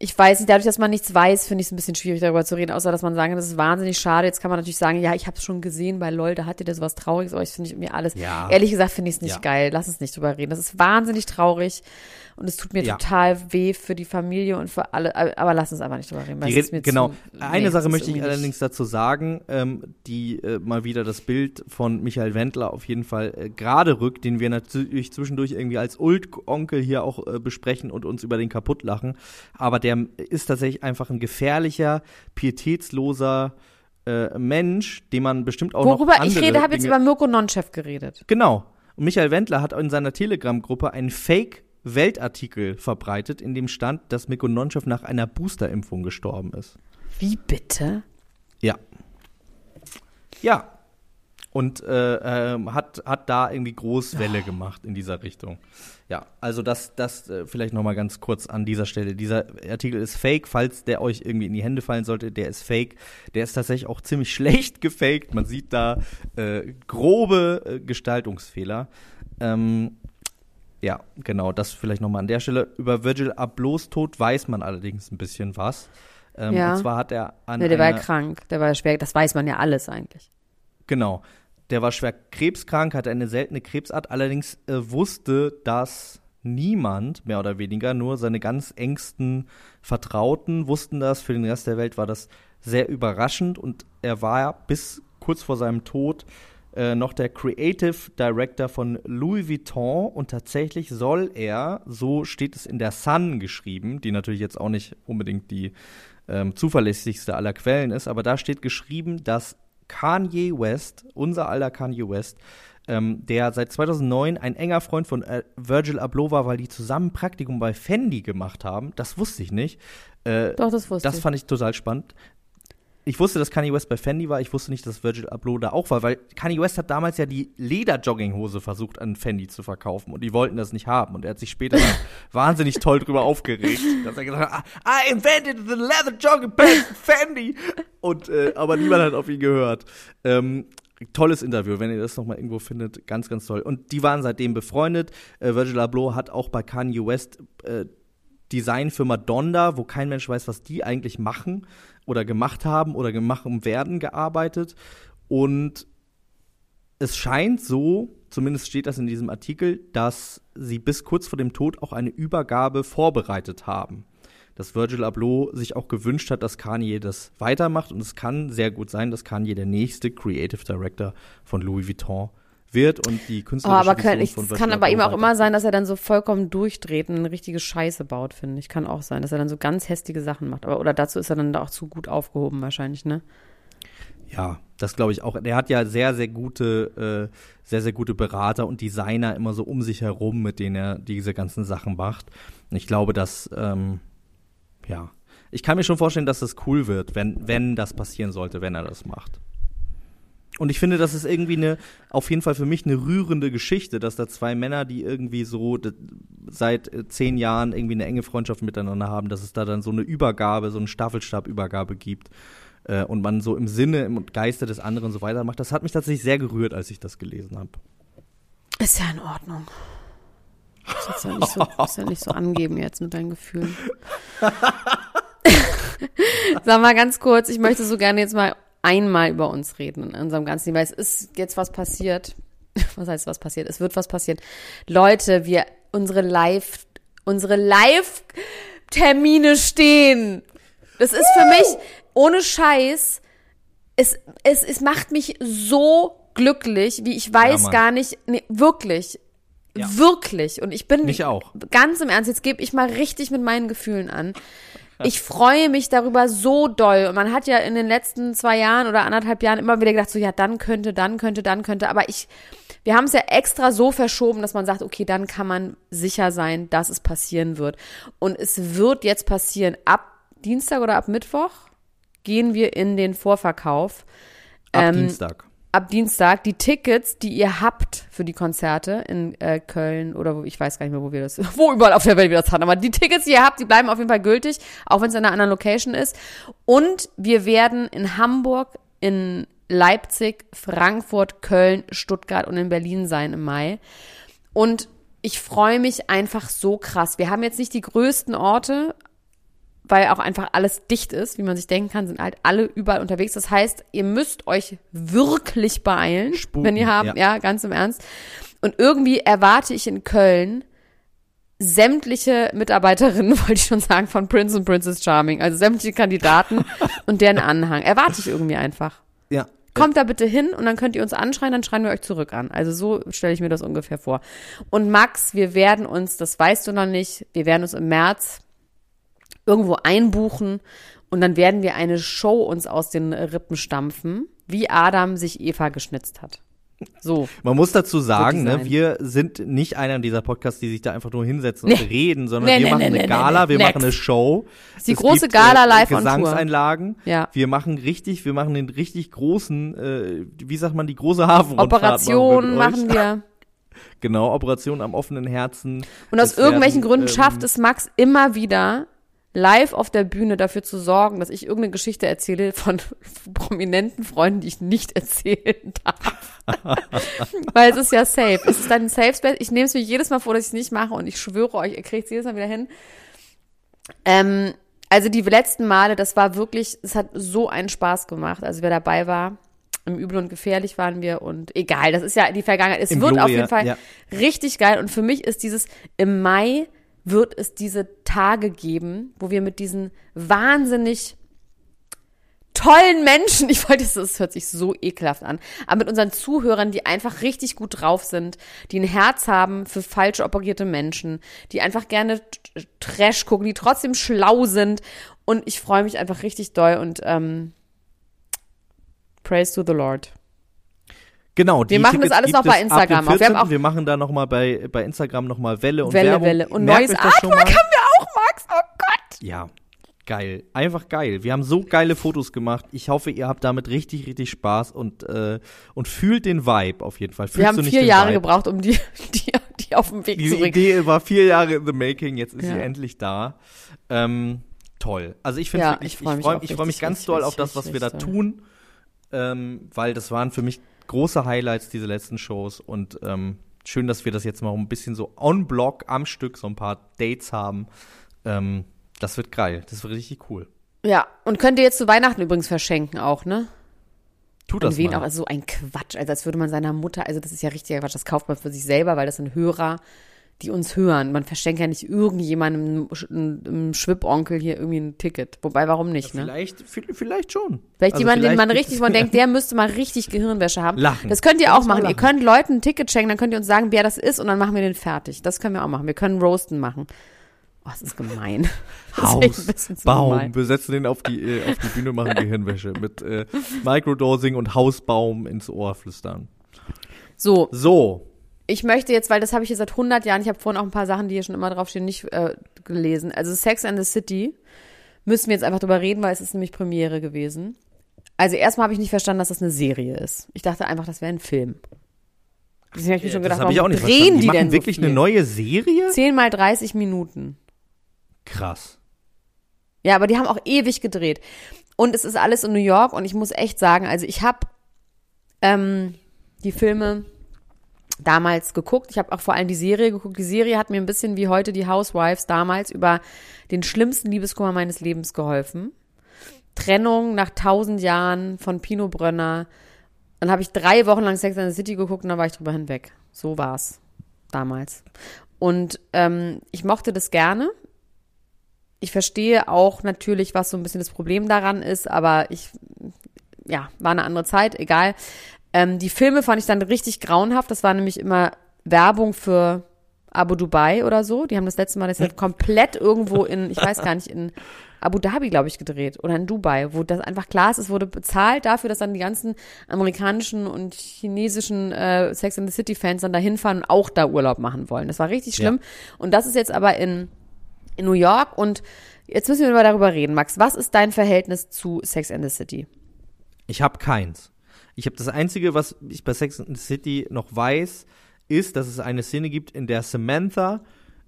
Speaker 3: ich weiß nicht, dadurch, dass man nichts weiß, finde ich es ein bisschen schwierig, darüber zu reden, außer dass man sagen, das ist wahnsinnig schade. Jetzt kann man natürlich sagen, ja, ich habe es schon gesehen bei LOL, da hat ihr das was Trauriges, aber ich finde mir alles,
Speaker 2: Ja.
Speaker 3: ehrlich gesagt, finde ich es nicht
Speaker 2: Ja.
Speaker 3: geil. Lass uns nicht drüber reden. Das ist wahnsinnig traurig und es tut mir
Speaker 2: Ja.
Speaker 3: total weh für die Familie und für alle, aber lass uns einfach nicht drüber reden. weil
Speaker 2: Die genau.
Speaker 3: zu-
Speaker 2: Eine
Speaker 3: nee, das
Speaker 2: Sache möchte ich allerdings dazu sagen, ähm, die äh, mal wieder das Bild von Michael Wendler auf jeden Fall äh, gerade rückt, den wir natürlich zwischendurch irgendwie als Ult-Onkel hier auch äh, besprechen und uns über den kaputt lachen. Aber der ist tatsächlich einfach ein gefährlicher, pietätsloser äh, Mensch, dem man bestimmt auch
Speaker 3: Worüber
Speaker 2: noch
Speaker 3: ich
Speaker 2: andere
Speaker 3: rede, habe jetzt über Mirko Nonchef geredet.
Speaker 2: Genau. Und Michael Wendler hat in seiner Telegram-Gruppe einen Fake-Weltartikel verbreitet, in dem stand, dass Mikko Nonchev nach einer Boosterimpfung gestorben ist.
Speaker 3: Wie bitte?
Speaker 2: Ja. Ja. Und äh, ähm, hat, hat da irgendwie Großwelle gemacht in dieser Richtung. Ja, also das, das äh, vielleicht noch mal ganz kurz an dieser Stelle. Dieser Artikel ist fake, falls der euch irgendwie in die Hände fallen sollte, der ist fake. Der ist tatsächlich auch ziemlich schlecht gefaked. Man sieht da äh, grobe äh, Gestaltungsfehler. Ähm, ja, genau, das vielleicht noch mal an der Stelle. Über Virgil Ablohs Tod weiß man allerdings ein bisschen was. Ähm,
Speaker 3: Ja.
Speaker 2: Und zwar hat er an
Speaker 3: Ne, der war ja krank, der war schwer, das weiß man ja alles eigentlich.
Speaker 2: Genau. Der war schwer krebskrank, hatte eine seltene Krebsart. Allerdings äh, wusste das niemand, mehr oder weniger, nur seine ganz engsten Vertrauten wussten das. Für den Rest der Welt war das sehr überraschend und er war bis kurz vor seinem Tod äh, noch der Creative Director von Louis Vuitton und tatsächlich soll er, so steht es in der Sun geschrieben, die natürlich jetzt auch nicht unbedingt die ähm, zuverlässigste aller Quellen ist, aber da steht geschrieben, dass Kanye West, unser aller Kanye West, ähm, der seit 2009 ein enger Freund von äh, Virgil Abloh war, weil die zusammen Praktikum bei Fendi gemacht haben. Das wusste ich nicht. Äh,
Speaker 3: Doch, das wusste
Speaker 2: das
Speaker 3: ich.
Speaker 2: fand ich total spannend. Ich wusste, dass Kanye West bei Fendi war. Ich wusste nicht, dass Virgil Abloh da auch war, weil Kanye West hat damals ja die Leder-Jogginghose versucht an Fendi zu verkaufen und die wollten das nicht haben. Und er hat sich später wahnsinnig toll drüber aufgeregt, dass er gesagt hat, I invented the leather jogging pants Fendi. Und äh, aber niemand hat auf ihn gehört. Ähm, Tolles Interview, wenn ihr das nochmal irgendwo findet, ganz, ganz toll. Und die waren seitdem befreundet. Äh, Virgil Abloh hat auch bei Kanye West äh, Designfirma Donda, wo kein Mensch weiß, was die eigentlich machen oder gemacht haben oder gemacht werden, gearbeitet. Und es scheint so, zumindest steht das in diesem Artikel, dass sie bis kurz vor dem Tod auch eine Übergabe vorbereitet haben. Dass Virgil Abloh sich auch gewünscht hat, dass Kanye das weitermacht. Und es kann sehr gut sein, dass Kanye der nächste Creative Director von Louis Vuitton wird und die
Speaker 3: Oh,
Speaker 2: künstlerische
Speaker 3: aber kann, ich,
Speaker 2: von
Speaker 3: kann aber ihm auch immer sein, dass er dann so vollkommen durchdreht und eine richtige Scheiße baut, finde ich. Kann auch sein, dass er dann so ganz hässliche Sachen macht. Aber, oder dazu ist er dann auch zu gut aufgehoben wahrscheinlich, ne?
Speaker 2: Ja, das glaube ich auch. Der hat ja sehr, sehr gute, äh, sehr, sehr gute Berater und Designer immer so um sich herum, mit denen er diese ganzen Sachen macht. Und ich glaube, dass, ähm, ja, ich kann mir schon vorstellen, dass das cool wird, wenn, wenn das passieren sollte, wenn er das macht. Und ich finde, das ist irgendwie eine, auf jeden Fall für mich eine rührende Geschichte, dass da zwei Männer, die irgendwie so seit äh, zehn Jahren irgendwie eine enge Freundschaft miteinander haben, dass es da dann so eine Übergabe, so eine Staffelstabübergabe gibt. äh, und man so im Sinne im Geiste des anderen so weitermacht. Das hat mich tatsächlich sehr gerührt, als ich das gelesen habe.
Speaker 3: Ist ja in Ordnung. Ist ja, nicht so, ist ja nicht so angeben jetzt mit deinen Gefühlen. Sag mal ganz kurz, ich möchte so gerne jetzt mal einmal über uns reden in unserem ganzen, weil es ist jetzt was passiert. Was heißt was passiert? Es wird was passieren. Leute, wir, unsere Live, unsere Live-Termine stehen. Das ist für mich ohne Scheiß. Es, es, es macht mich so glücklich, wie ich weiß
Speaker 2: Mann.
Speaker 3: gar nicht, nee, wirklich.
Speaker 2: Ja.
Speaker 3: Wirklich. Und ich bin
Speaker 2: Mich auch.
Speaker 3: ganz im Ernst, jetzt gebe ich mal richtig mit meinen Gefühlen an. Ich freue mich darüber so doll. Und man hat ja in den letzten zwei Jahren oder anderthalb Jahren immer wieder gedacht, so ja, dann könnte, dann könnte, dann könnte. Aber ich, wir haben es ja extra so verschoben, dass man sagt, okay, dann kann man sicher sein, dass es passieren wird. Und es wird jetzt passieren. Ab Dienstag oder ab Mittwoch gehen wir in den Vorverkauf.
Speaker 2: Ab
Speaker 3: Ähm,
Speaker 2: Dienstag.
Speaker 3: Ab Dienstag die Tickets, die ihr habt für die Konzerte in äh, Köln oder wo, ich weiß gar nicht mehr, wo wir das, wo überall auf der Welt wir das hatten, aber die Tickets, die ihr habt, die bleiben auf jeden Fall gültig, auch wenn es in einer anderen Location ist. Und wir werden in Hamburg, in Leipzig, Frankfurt, Köln, Stuttgart und in Berlin sein im Mai. Und ich freue mich einfach so krass. Wir haben jetzt nicht die größten Orte, weil auch einfach alles dicht ist, wie man sich denken kann, sind halt alle überall unterwegs. Das heißt, ihr müsst euch wirklich beeilen,
Speaker 2: Sputen,
Speaker 3: wenn ihr habt,
Speaker 2: ja.
Speaker 3: ja. ganz im Ernst. Und irgendwie erwarte ich in Köln sämtliche Mitarbeiterinnen, wollte ich schon sagen, von Prince und Princess Charming, also sämtliche Kandidaten und deren Anhang. Erwarte ich irgendwie einfach.
Speaker 2: Ja.
Speaker 3: Kommt da bitte hin und dann könnt ihr uns anschreien, dann schreien wir euch zurück an. Also so stelle ich mir das ungefähr vor. Und Max, wir werden uns, das weißt du noch nicht, wir werden uns im März irgendwo einbuchen und dann werden wir eine Show uns aus den Rippen stampfen, wie Adam sich Eva geschnitzt hat. So.
Speaker 2: Man muss dazu sagen, ne, wir sind nicht einer dieser Podcasts, die sich da einfach nur hinsetzen und
Speaker 3: Nee.
Speaker 2: reden, sondern
Speaker 3: Nee,
Speaker 2: wir
Speaker 3: nee,
Speaker 2: machen eine Gala, wir
Speaker 3: nee.
Speaker 2: machen eine Show.
Speaker 3: ist die
Speaker 2: Es
Speaker 3: große
Speaker 2: gibt,
Speaker 3: Gala
Speaker 2: äh,
Speaker 3: live on Tour.
Speaker 2: Gesangseinlagen.
Speaker 3: Ja.
Speaker 2: Wir machen richtig, wir machen den richtig großen, äh, wie sagt man, die große Hafenrundfahrt.
Speaker 3: Operationen
Speaker 2: machen
Speaker 3: machen
Speaker 2: wir. Genau, Operation am offenen Herzen.
Speaker 3: Und aus
Speaker 2: Es werden,
Speaker 3: irgendwelchen Gründen
Speaker 2: ähm,
Speaker 3: schafft es Max immer wieder, live auf der Bühne dafür zu sorgen, dass ich irgendeine Geschichte erzähle von prominenten Freunden, die ich nicht erzählen darf. Weil es ist ja safe. Es ist ein Safe Space. Ich nehme es mir jedes Mal vor, dass ich es nicht mache und ich schwöre euch, ihr kriegt es jedes Mal wieder hin. Ähm, also die letzten Male, das war wirklich, es hat so einen Spaß gemacht. Also wer dabei war, im Übel und Gefährlich waren wir und egal, das ist ja die Vergangenheit. Es
Speaker 2: Im
Speaker 3: wird auf
Speaker 2: Gloria,
Speaker 3: jeden Fall
Speaker 2: ja.
Speaker 3: richtig geil. Und für mich ist dieses, im Mai wird es diese Tage geben, wo wir mit diesen wahnsinnig tollen Menschen, ich wollte, das hört sich so ekelhaft an, aber mit unseren Zuhörern, die einfach richtig gut drauf sind, die ein Herz haben für falsch operierte Menschen, die einfach gerne Trash gucken, die trotzdem schlau sind und ich freue mich einfach richtig doll und ähm, praise to the Lord.
Speaker 2: Genau, die
Speaker 3: Wir machen das
Speaker 2: Tickets
Speaker 3: alles
Speaker 2: gibt
Speaker 3: noch bei Instagram. Wir haben
Speaker 2: 14..
Speaker 3: auch-
Speaker 2: wir machen da noch mal bei, bei Instagram noch mal Welle und
Speaker 3: Welle,
Speaker 2: Werbung.
Speaker 3: Welle und
Speaker 2: Merkt
Speaker 3: neues
Speaker 2: das
Speaker 3: Artwork haben wir auch, Max, oh Gott.
Speaker 2: Ja, geil. Einfach geil. Wir haben so geile Fotos gemacht. Ich hoffe, ihr habt damit richtig, richtig Spaß und, äh, und fühlt den Vibe auf jeden Fall. Fühlst
Speaker 3: Wir haben vier Jahre
Speaker 2: Vibe?
Speaker 3: gebraucht, um die, die, die auf den Weg
Speaker 2: Diese
Speaker 3: zu bringen.
Speaker 2: Idee war vier Jahre in the making, jetzt ist sie
Speaker 3: Ja.
Speaker 2: endlich da. Ähm, toll. Also ich finde
Speaker 3: Ja, ich
Speaker 2: ich
Speaker 3: freu mich
Speaker 2: freue
Speaker 3: auch
Speaker 2: ich freu mich ganz doll auf das, was wir da tun, ähm, weil das waren für mich große Highlights, diese letzten Shows und ähm, schön, dass wir das jetzt mal ein bisschen so on block am Stück so ein paar Dates haben. Ähm, das wird geil, das wird richtig cool.
Speaker 3: Ja, und könnt ihr jetzt zu Weihnachten übrigens verschenken auch, ne?
Speaker 2: Tut
Speaker 3: An
Speaker 2: das
Speaker 3: wen
Speaker 2: mal.
Speaker 3: auch, also so ein Quatsch, also als würde man seiner Mutter, also das ist ja richtiger Quatsch, das kauft man für sich selber, weil das sind Hörer, die uns hören. Man verschenkt ja nicht irgendjemandem, einem Schwibonkel hier irgendwie ein Ticket. Wobei, warum nicht, ne?
Speaker 2: Vielleicht, vi- vielleicht schon.
Speaker 3: Vielleicht
Speaker 2: Also
Speaker 3: jemand, den man richtig, man denkt, der müsste mal richtig Gehirnwäsche haben.
Speaker 2: Lachen.
Speaker 3: Das könnt ihr auch machen. Ihr könnt Leuten ein Ticket schenken, dann könnt ihr uns sagen, wer das ist und dann machen wir den fertig. Das können wir auch machen. Wir können Roasten machen. Oh, das ist gemein. Das ist zu
Speaker 2: Hausbaum.
Speaker 3: gemein.
Speaker 2: Wir setzen den auf die, äh, auf die Bühne, machen Gehirnwäsche mit äh, Microdosing und Hausbaum ins Ohr flüstern.
Speaker 3: So,
Speaker 2: So,
Speaker 3: ich möchte jetzt, weil das habe ich jetzt seit 100 Jahren, ich habe vorhin auch ein paar Sachen, die hier schon immer draufstehen, nicht äh, gelesen. Also Sex and the City müssen wir jetzt einfach drüber reden, weil es ist nämlich Premiere gewesen. Also erstmal habe ich nicht verstanden, dass das eine Serie ist. Ich dachte einfach, das wäre ein Film. Deswegen habe ich mir schon
Speaker 2: das
Speaker 3: gedacht,
Speaker 2: habe ich auch
Speaker 3: warum
Speaker 2: nicht
Speaker 3: drehen
Speaker 2: verstanden.
Speaker 3: die,
Speaker 2: Die
Speaker 3: denn
Speaker 2: wirklich
Speaker 3: so
Speaker 2: eine neue Serie?
Speaker 3: 10 mal 30 Minuten.
Speaker 2: Krass.
Speaker 3: Ja, aber die haben auch ewig gedreht. Und es ist alles in New York und ich muss echt sagen, also ich habe ähm, die Filme damals geguckt. Ich habe auch vor allem die Serie geguckt. Die Serie hat mir ein bisschen wie heute die Housewives damals über den schlimmsten Liebeskummer meines Lebens geholfen. Trennung nach tausend Jahren von Pino Brönner. Dann habe ich drei Wochen lang Sex in the City geguckt und dann war ich drüber hinweg. So war's damals. Und ähm, ich mochte das gerne. Ich verstehe auch natürlich, was so ein bisschen das Problem daran ist, aber ich, ja, war eine andere Zeit, egal. Ähm, die Filme fand ich dann richtig grauenhaft. Das war nämlich immer Werbung für Abu Dubai oder so. Die haben das letzte Mal das ja komplett irgendwo in, ich weiß gar nicht, in Abu Dhabi, glaube ich, gedreht oder in Dubai, wo das einfach klar ist, es wurde bezahlt dafür, dass dann die ganzen amerikanischen und chinesischen äh, Sex and the City Fans dann da hinfahren und auch da Urlaub machen wollen. Das war richtig schlimm. Und das ist jetzt aber in, in New York und jetzt müssen wir mal darüber reden, Max. Was ist dein Verhältnis zu Sex and the City?
Speaker 2: Ich habe keins. Ich habe das Einzige, was ich bei Sex and the City noch weiß, ist, dass es eine Szene gibt, in der Samantha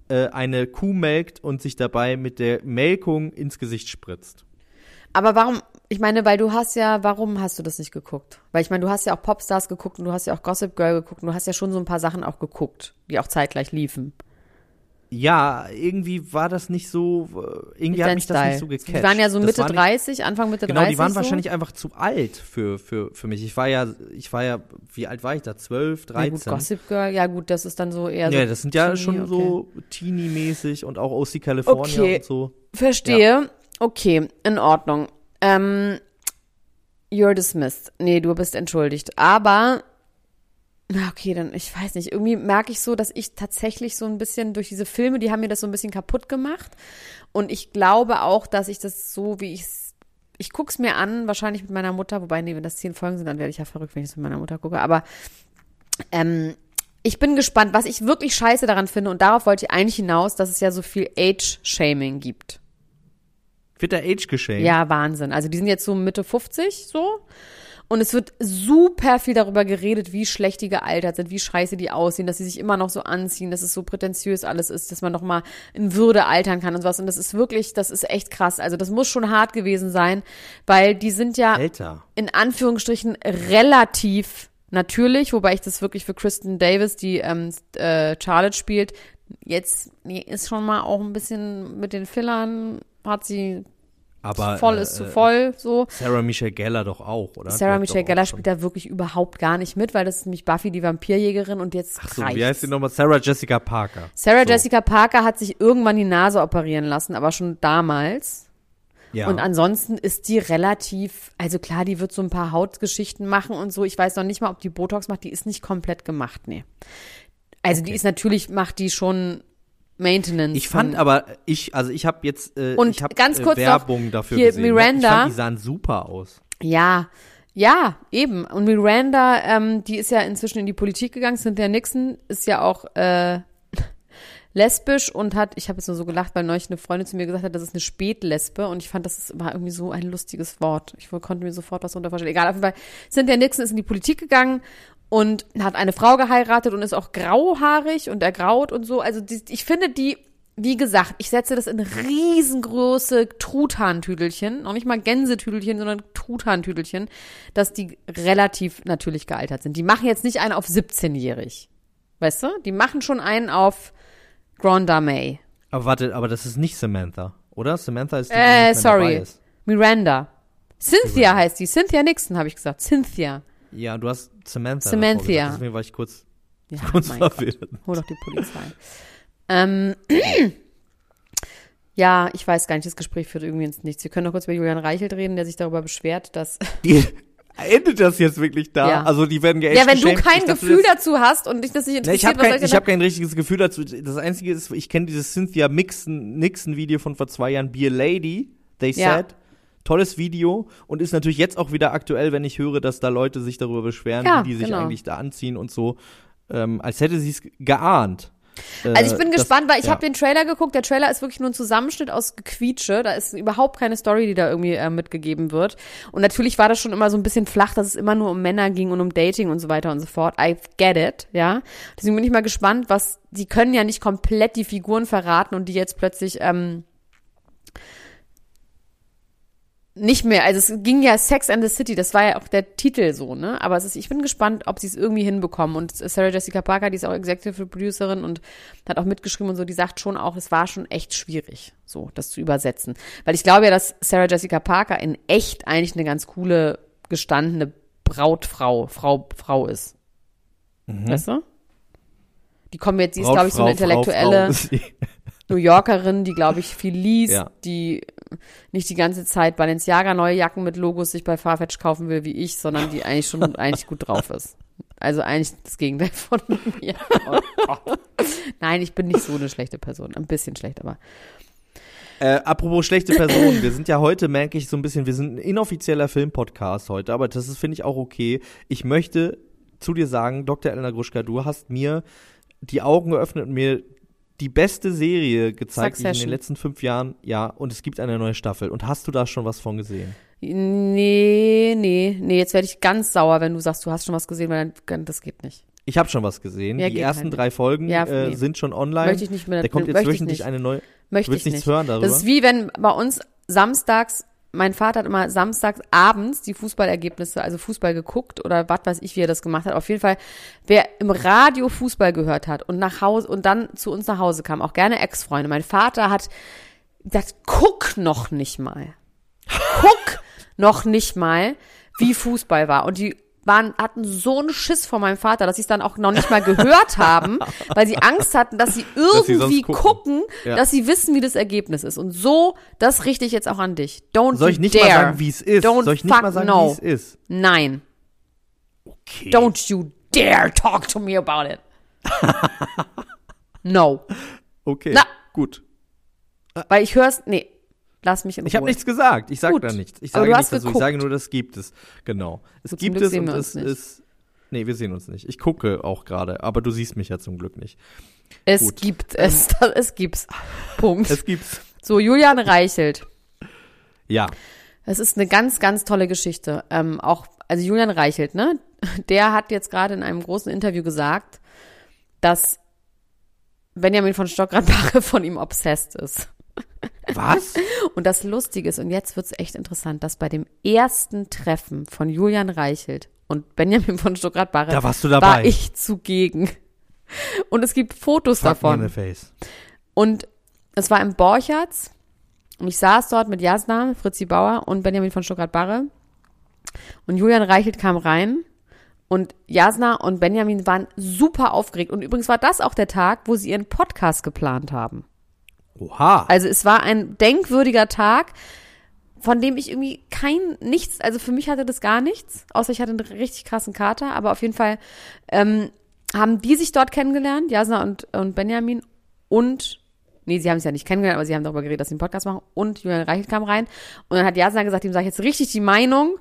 Speaker 2: äh, eine Kuh melkt und sich dabei mit der Melkung ins Gesicht spritzt.
Speaker 3: Aber warum, ich meine, weil du hast ja, warum hast du das nicht geguckt? Weil ich meine, du hast ja auch Popstars geguckt und du hast ja auch Gossip Girl geguckt und du hast ja schon so ein paar Sachen auch geguckt, die auch zeitgleich liefen.
Speaker 2: Ja, irgendwie war das nicht so, äh, irgendwie hat mich das nicht so gecatcht.
Speaker 3: Die waren ja so Mitte
Speaker 2: nicht-
Speaker 3: 30, Anfang Mitte
Speaker 2: Genau,
Speaker 3: 30.
Speaker 2: die waren
Speaker 3: so.
Speaker 2: wahrscheinlich einfach zu alt für, für, für mich. Ich war ja, ich war ja, wie alt war ich da? 12,
Speaker 3: Ja, gut,
Speaker 2: 13?
Speaker 3: Gossip Girl, ja gut, das ist dann so eher so.
Speaker 2: ja, das sind ja
Speaker 3: Teenie,
Speaker 2: schon
Speaker 3: okay.
Speaker 2: so Teenie-mäßig und auch OC California
Speaker 3: Okay.
Speaker 2: und so.
Speaker 3: Verstehe. Okay, in Ordnung. Ähm, you're dismissed. Nee, du bist entschuldigt. Aber, na okay, dann, ich weiß nicht, irgendwie merke ich so, dass ich tatsächlich so ein bisschen durch diese Filme, die haben mir das so ein bisschen kaputt gemacht. Und ich glaube auch, dass ich das so, wie ich ich guck's mir an, wahrscheinlich mit meiner Mutter, wobei, nee, wenn das zehn Folgen sind, dann werde ich ja verrückt, wenn ich es mit meiner Mutter gucke. Aber ähm, ich bin gespannt, was ich wirklich scheiße daran finde, und darauf wollte ich eigentlich hinaus, dass es ja so viel Age-Shaming gibt.
Speaker 2: Wird der Age geschenkt?
Speaker 3: Ja, Wahnsinn. Also die sind jetzt so Mitte 50 so. Und es wird super viel darüber geredet, wie schlecht die gealtert sind, wie scheiße die aussehen, dass sie sich immer noch so anziehen, dass es so prätentiös alles ist, dass man noch mal in Würde altern kann und sowas. Und das ist wirklich, das ist echt krass. Also das muss schon hart gewesen sein, weil die sind ja
Speaker 2: Älter.
Speaker 3: in Anführungsstrichen relativ natürlich, wobei ich das wirklich für Kristen Davis, die ähm, äh, Charlotte spielt, jetzt nee, ist schon mal auch ein bisschen mit den Fillern, hat sie
Speaker 2: Aber
Speaker 3: voll
Speaker 2: äh,
Speaker 3: ist zu voll so.
Speaker 2: Sarah Michelle Gellar doch auch, oder? Die
Speaker 3: Sarah Michelle Gellar
Speaker 2: schon-
Speaker 3: spielt da wirklich überhaupt gar nicht mit, weil das ist nämlich Buffy die Vampirjägerin und jetzt
Speaker 2: Ach so,
Speaker 3: reicht's.
Speaker 2: wie heißt die nochmal? Sarah Jessica Parker.
Speaker 3: Sarah
Speaker 2: So.
Speaker 3: Jessica Parker hat sich irgendwann die Nase operieren lassen, aber schon damals.
Speaker 2: Ja.
Speaker 3: Und ansonsten ist die relativ, also klar, die wird so ein paar Hautgeschichten machen und so. Ich weiß noch nicht mal, ob die Botox macht. Die ist nicht komplett gemacht, nee. Also die
Speaker 2: Okay.
Speaker 3: ist natürlich, macht die schon Maintenance.
Speaker 2: ich fand aber, ich, also ich habe jetzt, äh,
Speaker 3: Und
Speaker 2: ich habe
Speaker 3: ganz kurz
Speaker 2: äh,
Speaker 3: noch,
Speaker 2: Werbung dafür
Speaker 3: hier
Speaker 2: gesehen. ne? Ich
Speaker 3: Miranda-
Speaker 2: fand, die sahen super aus.
Speaker 3: Ja, ja, eben. Und Miranda, ähm, die ist ja inzwischen in die Politik gegangen. Cynthia Nixon ist ja auch äh, lesbisch und hat, ich habe jetzt nur so gelacht, weil neulich eine Freundin zu mir gesagt hat, das ist eine Spätlesbe und ich fand, das ist- war irgendwie so ein lustiges Wort. Ich konnte mir sofort was darunter vorstellen. Egal, auf jeden Fall. Cynthia Nixon ist in die Politik gegangen und hat eine Frau geheiratet und ist auch grauhaarig und ergraut und so. Also die, ich finde die, wie gesagt, ich setze das in riesengroße Truthahntüdelchen, noch nicht mal Gänsetüdelchen, sondern Truthahntüdelchen, dass die relativ natürlich gealtert sind. Die machen jetzt nicht einen auf 17-jährig. Weißt du? Die machen schon einen auf Grand Dame.
Speaker 2: Aber warte, aber das ist nicht Samantha, oder? Samantha ist die, die
Speaker 3: Äh, sorry. Miranda. Cynthia heißt die. Cynthia Nixon, habe ich gesagt. Cynthia.
Speaker 2: Ja, du hast Samantha.
Speaker 3: Samantha.
Speaker 2: Deswegen war ich kurz,
Speaker 3: Ja,
Speaker 2: kurz
Speaker 3: mein Gott.
Speaker 2: verwirrt.
Speaker 3: Hol doch die Polizei. ähm, ja, ich weiß gar nicht, das Gespräch führt irgendwie ins Nichts. Wir können noch kurz über Julian Reichelt reden, der sich darüber beschwert, dass.
Speaker 2: Die, endet das jetzt wirklich da?
Speaker 3: Ja.
Speaker 2: Also die werden geaged
Speaker 3: ja, wenn du
Speaker 2: geschenkt.
Speaker 3: kein
Speaker 2: Ich dachte,
Speaker 3: Gefühl
Speaker 2: das-
Speaker 3: dazu hast und dich das nicht interessiert,
Speaker 2: ich habe
Speaker 3: was
Speaker 2: kein,
Speaker 3: ich
Speaker 2: hab kein richtiges Gefühl dazu. Das Einzige ist, ich kenne dieses Cynthia Mixon, Nixon Video von vor zwei Jahren, Be a Lady, They
Speaker 3: Ja.
Speaker 2: Said. Tolles Video und ist natürlich jetzt auch wieder aktuell, wenn ich höre, dass da Leute sich darüber beschweren,
Speaker 3: Ja,
Speaker 2: wie die sich
Speaker 3: genau.
Speaker 2: eigentlich da anziehen und so, ähm, als hätte sie es geahnt.
Speaker 3: Also ich bin
Speaker 2: Äh, das-
Speaker 3: gespannt, weil ich
Speaker 2: ja.
Speaker 3: habe den Trailer geguckt. Der Trailer ist wirklich nur ein Zusammenschnitt aus Gequietsche. Da ist überhaupt keine Story, die da irgendwie äh, mitgegeben wird. Und natürlich war das schon immer so ein bisschen flach, dass es immer nur um Männer ging und um Dating und so weiter und so fort. I get it, ja. Deswegen bin ich mal gespannt, was, die können ja nicht komplett die Figuren
Speaker 2: Äh,
Speaker 3: verraten und die jetzt plötzlich, ähm, nicht mehr, also es ging ja Sex and the City, das war ja auch der Titel so, ne? Aber es ist, ich bin gespannt, ob sie es irgendwie hinbekommen. Und Sarah Jessica Parker, die ist auch Executive Producerin und hat auch mitgeschrieben und so, die sagt schon auch, es war schon echt schwierig, so das zu übersetzen. Weil ich glaube ja, dass Sarah Jessica Parker in echt eigentlich eine ganz coole, gestandene Brautfrau, Frau, Frau ist. Weißt du? Die kommen jetzt, die ist, glaube ich, so eine intellektuelle.
Speaker 2: Frau, Frau.
Speaker 3: New Yorkerin, die, glaube ich, viel liest,
Speaker 2: Ja.
Speaker 3: die nicht die ganze Zeit Balenciaga neue Jacken mit Logos sich bei Farfetch kaufen will wie ich, sondern die eigentlich schon eigentlich gut drauf ist. Also eigentlich das Gegenteil von mir. Nein, ich bin nicht so eine schlechte Person. Ein bisschen schlecht, aber.
Speaker 2: Äh, apropos schlechte Personen, wir sind ja heute, merke ich so ein bisschen, wir sind ein inoffizieller Filmpodcast heute, aber das ist, finde ich, auch okay. Ich möchte zu dir sagen, Dr. Elena Gruschka, du hast mir die Augen geöffnet und mir die beste Serie gezeigt, die ich in den letzten fünf Jahren, ja, und es gibt eine neue Staffel. Und hast du da schon was von gesehen?
Speaker 3: Nee, nee, nee, jetzt werde ich ganz sauer, wenn du sagst, du hast schon was gesehen, weil dann, das geht nicht.
Speaker 2: Ich habe schon was gesehen.
Speaker 3: Ja,
Speaker 2: die ersten
Speaker 3: halt
Speaker 2: drei Folgen
Speaker 3: Ja,
Speaker 2: äh,
Speaker 3: nee.
Speaker 2: sind schon online.
Speaker 3: Möchte ich nicht mehr.
Speaker 2: da kommt jetzt wöchentlich eine neue.
Speaker 3: Möchte ich
Speaker 2: nichts
Speaker 3: nicht.
Speaker 2: hören darüber?
Speaker 3: Das ist wie wenn bei uns samstags, mein Vater hat immer samstags abends die Fußballergebnisse, also Fußball geguckt oder was weiß ich, wie er das gemacht hat. Auf jeden Fall, wer im Radio Fußball gehört hat und nach Hause und dann zu uns nach Hause kam, auch gerne Ex-Freunde. Mein Vater hat gesagt, guck noch nicht mal. Guck noch nicht mal, wie Fußball war. Und die waren, hatten so einen Schiss vor meinem Vater, dass sie es dann auch noch nicht mal gehört haben, weil sie Angst hatten, dass sie
Speaker 2: Dass sie
Speaker 3: irgendwie gucken,
Speaker 2: gucken. Ja.
Speaker 3: dass sie wissen, wie das Ergebnis ist. Und so, das richte ich jetzt auch an dich. Don't
Speaker 2: Soll ich nicht
Speaker 3: dare.
Speaker 2: mal sagen, wie es ist?
Speaker 3: Don't
Speaker 2: Soll ich nicht mal sagen,
Speaker 3: no.
Speaker 2: wie es ist?
Speaker 3: Nein.
Speaker 2: Okay.
Speaker 3: Don't you dare talk to me about it. no.
Speaker 2: Okay.
Speaker 3: Na.
Speaker 2: Gut.
Speaker 3: Weil ich hör's, nee. Lass mich in
Speaker 2: Ich habe
Speaker 3: Ruhe.
Speaker 2: nichts gesagt. Ich sage da nichts. Ich sage
Speaker 3: du
Speaker 2: nicht
Speaker 3: hast
Speaker 2: dazu. Ich sage nur, das gibt es. Genau. Es
Speaker 3: Gut,
Speaker 2: gibt es und es ist. Nee, wir sehen uns nicht. Ich gucke auch gerade, aber du siehst mich ja zum Glück nicht.
Speaker 3: Es
Speaker 2: Gut.
Speaker 3: gibt es. Es gibt's. Punkt.
Speaker 2: Es gibt's.
Speaker 3: so, Julian Reichelt.
Speaker 2: Ja.
Speaker 3: Es ist eine ganz, ganz tolle Geschichte. Ähm, auch, also Julian Reichelt, ne? Der hat jetzt gerade in einem großen Interview gesagt, dass Benjamin von Stockrad-Barre von ihm obsessed ist.
Speaker 2: Was?
Speaker 3: Und das Lustige ist, und jetzt wird's echt interessant, dass bei dem ersten Treffen von Julian Reichelt und Benjamin von Stockrad-Barre
Speaker 2: Da warst du dabei.
Speaker 3: war ich zugegen. Und es gibt Fotos
Speaker 2: Fuck
Speaker 3: davon.
Speaker 2: in the face.
Speaker 3: Und es war im Borchertz. Und ich saß dort mit Jasna, Fritzi Bauer und Benjamin von Stuttgart-Barre. Und Julian Reichelt kam rein. Und Jasna und Benjamin waren super aufgeregt. Und übrigens war das auch der Tag, wo sie ihren Podcast geplant haben.
Speaker 2: Oha.
Speaker 3: Also es war ein denkwürdiger Tag, von dem ich irgendwie kein nichts, also für mich hatte das gar nichts, außer ich hatte einen richtig krassen Kater, aber auf jeden Fall ähm, haben die sich dort kennengelernt, Jasna und, und Benjamin und Nee, sie haben es ja nicht kennengelernt, aber sie haben darüber geredet, dass sie einen Podcast machen. Und Julian Reichelt kam rein. Und dann hat Jasna gesagt, ihm sage ich jetzt richtig die Meinung.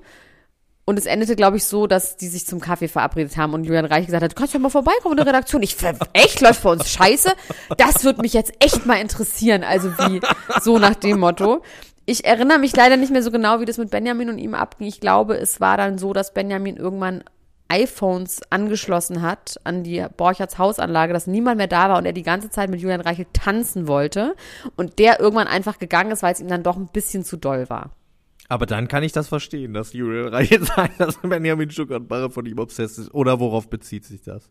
Speaker 3: Und es endete, glaube ich, so, dass die sich zum Kaffee verabredet haben und Julian Reich gesagt hat, du kannst ja mal vorbeikommen in der Redaktion. Ich, echt, läuft bei uns scheiße? Das würde mich jetzt echt mal interessieren. Also wie, so nach dem Motto. Ich erinnere mich leider nicht mehr so genau, wie das mit Benjamin und ihm abging. Ich glaube, es war dann so, dass Benjamin irgendwann iPhones angeschlossen hat an die Borcherts Hausanlage, dass niemand mehr da war und er die ganze Zeit mit Julian Reichelt tanzen wollte und der irgendwann einfach gegangen ist, weil es ihm dann doch ein bisschen zu doll war.
Speaker 2: Aber dann kann ich das verstehen, dass Julian Reichelt sagt, dass Benjamin Stuttgart-Barre von ihm obsessed ist. Oder worauf bezieht sich das?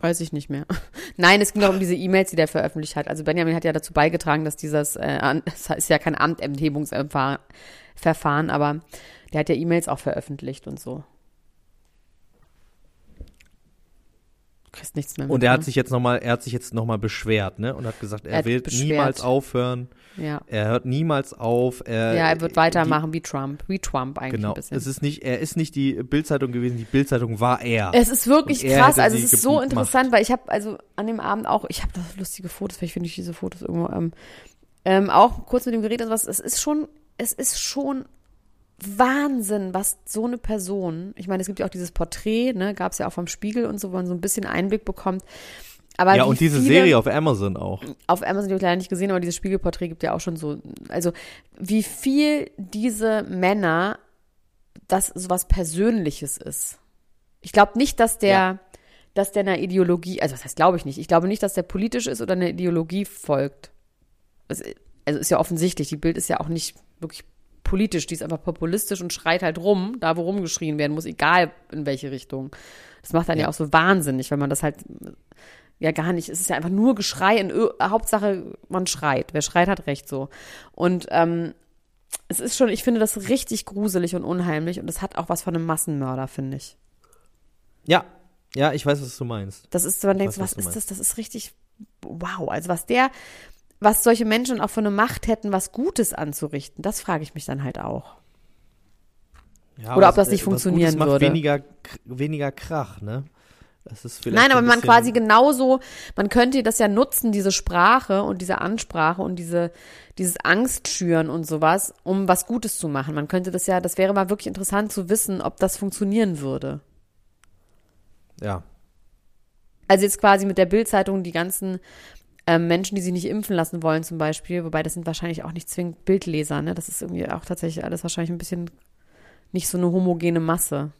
Speaker 3: Weiß ich nicht mehr. Nein, es ging doch um diese E-Mails, die der veröffentlicht hat. Also Benjamin hat ja dazu beigetragen, dass dieses, äh, es ist ja kein Amtenthebungsverfahren, aber der hat ja E-Mails auch veröffentlicht und so. Kriegst nichts mehr mit,
Speaker 2: Und er hat
Speaker 3: ne?
Speaker 2: sich jetzt nochmal, er hat sich jetzt nochmal beschwert, ne? Und hat gesagt, er,
Speaker 3: Er hat
Speaker 2: will
Speaker 3: beschwert.
Speaker 2: niemals aufhören.
Speaker 3: Ja.
Speaker 2: Er hört niemals auf. Er,
Speaker 3: ja, er wird
Speaker 2: die-
Speaker 3: weitermachen wie Trump. Wie Trump eigentlich
Speaker 2: Genau.
Speaker 3: ein bisschen.
Speaker 2: Es ist nicht, er ist nicht die Bildzeitung gewesen, die Bildzeitung war er.
Speaker 3: Es ist wirklich krass. Also es ist so interessant, weil ich habe also an dem Abend auch, ich habe da lustige Fotos, vielleicht finde ich diese Fotos irgendwo. Ähm, ähm, auch kurz mit dem geredet und was. Es ist schon, es ist schon Wahnsinn, was so eine Person. Ich meine, es gibt ja auch dieses Porträt, ne, gab es ja auch vom Spiegel und so, wo man so ein bisschen Einblick bekommt. Aber
Speaker 2: ja, und diese
Speaker 3: viele,
Speaker 2: Serie auf Amazon auch.
Speaker 3: auf Amazon die habe ich leider nicht gesehen, aber dieses Spiegelporträt gibt ja auch schon so, also wie viel diese Männer das sowas Persönliches ist. Ich glaube nicht, dass der,
Speaker 2: Ja.
Speaker 3: dass der einer Ideologie, also das heißt, glaube ich nicht. Ich glaube nicht, dass der politisch ist oder einer Ideologie folgt. Das, also ist ja offensichtlich, die Bild ist ja auch nicht wirklich politisch, die ist einfach populistisch und schreit halt rum, da wo rumgeschrien werden muss, egal in welche Richtung. Das macht dann ja,
Speaker 2: Ja.
Speaker 3: auch so wahnsinnig, wenn man das halt ja gar nicht, es ist ja einfach nur Geschrei in Ö Hauptsache man schreit. Wer schreit, hat recht so. Und ähm, es ist schon, ich finde das richtig gruselig und unheimlich und es hat auch was von einem Massenmörder, finde ich.
Speaker 2: Ja, ja, ich weiß, was du meinst.
Speaker 3: Das ist, man denkt, was
Speaker 2: was
Speaker 3: ist das? Das ist richtig, wow. Also was der, was solche Menschen auch für eine Macht hätten, was Gutes anzurichten, das frage ich mich dann halt auch.
Speaker 2: Ja,
Speaker 3: Oder ob das nicht
Speaker 2: Gutes
Speaker 3: funktionieren
Speaker 2: macht
Speaker 3: würde.
Speaker 2: Weniger, weniger Krach, ne?
Speaker 3: Nein, aber man quasi genauso, man könnte das ja nutzen, diese Sprache und diese Ansprache und diese, dieses Angstschüren und sowas, um was Gutes zu machen. Man könnte das ja, das wäre mal wirklich interessant zu wissen, ob das funktionieren würde.
Speaker 2: Ja.
Speaker 3: Also jetzt quasi mit der Bildzeitung die ganzen ähm, Menschen, die sich nicht impfen lassen wollen zum Beispiel, wobei das sind wahrscheinlich auch nicht zwingend Bildleser, ne? Das ist irgendwie auch tatsächlich alles wahrscheinlich ein bisschen nicht so eine homogene Masse.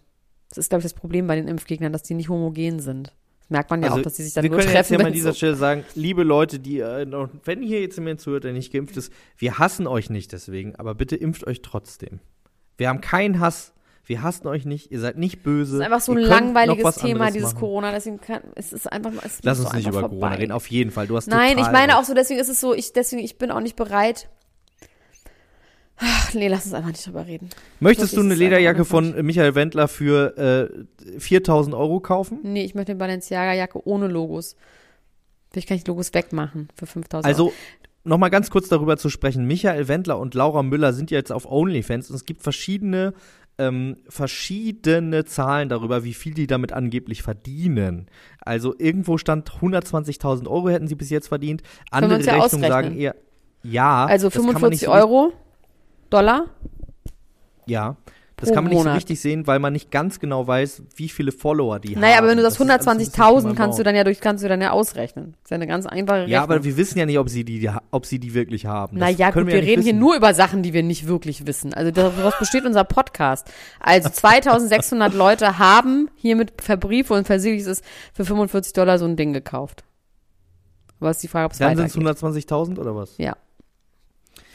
Speaker 3: Das ist, glaube ich, das Problem bei den Impfgegnern, dass die nicht homogen sind. Das merkt man ja
Speaker 2: Also,
Speaker 3: auch, dass die sich dann
Speaker 2: wir
Speaker 3: nur
Speaker 2: können jetzt
Speaker 3: treffen,
Speaker 2: mal an dieser
Speaker 3: so
Speaker 2: Stelle sagen, liebe Leute, die, äh, wenn hier jetzt jemand zuhört, der nicht geimpft ist, wir hassen euch nicht deswegen, aber bitte impft euch trotzdem. Wir haben keinen Hass, wir hassen euch nicht, ihr seid nicht böse.
Speaker 3: Das ist einfach so ein langweiliges Thema, dieses
Speaker 2: machen.
Speaker 3: Corona. Deswegen kann, es ist einfach, es
Speaker 2: Lass uns nicht über
Speaker 3: vorbei.
Speaker 2: Corona reden, auf jeden Fall. Du hast
Speaker 3: Nein, ich meine auch so, deswegen ist es so, ich, deswegen, ich bin auch nicht bereit. Ach, nee, lass uns einfach nicht drüber reden.
Speaker 2: Möchtest du eine Lederjacke von Michael Wendler für äh, 4000 Euro kaufen?
Speaker 3: Nee, ich möchte eine Balenciaga-Jacke ohne Logos. Vielleicht kann ich Logos wegmachen für 5000 Euro.
Speaker 2: Also, nochmal ganz kurz darüber zu sprechen. Michael Wendler und Laura Müller sind ja jetzt auf OnlyFans und es gibt verschiedene, ähm, verschiedene Zahlen darüber, wie viel die damit angeblich verdienen. Also, irgendwo stand 120.000 Euro hätten sie bis jetzt verdient. Andere
Speaker 3: ja
Speaker 2: Rechnungen sagen eher, ja.
Speaker 3: Also
Speaker 2: das kann man nicht
Speaker 3: 45
Speaker 2: so
Speaker 3: Euro, Dollar.
Speaker 2: Ja. Das
Speaker 3: pro
Speaker 2: kann man nicht so
Speaker 3: Monat.
Speaker 2: richtig sehen, weil man nicht ganz genau weiß, wie viele Follower die haben.
Speaker 3: Naja, aber wenn du das
Speaker 2: bisschen
Speaker 3: 120.000
Speaker 2: Schimmer
Speaker 3: kannst du dann ja durch, kannst du dann ja ausrechnen. Das ist ja eine ganz einfache Rechnung.
Speaker 2: Ja, aber wir wissen ja nicht, ob sie die, ob sie die wirklich haben. Das
Speaker 3: Naja, gut, wir,
Speaker 2: ja
Speaker 3: reden hier
Speaker 2: wissen.
Speaker 3: nur über Sachen, die wir nicht wirklich wissen. Also daraus besteht unser Podcast. Also 2600 Leute haben hiermit verbrieft und versiegelt ist für 45 Dollar so ein Ding gekauft. Aber es ist die Frage, ob es
Speaker 2: Dann sind es
Speaker 3: weitergeht.
Speaker 2: 120.000 oder was?
Speaker 3: Ja.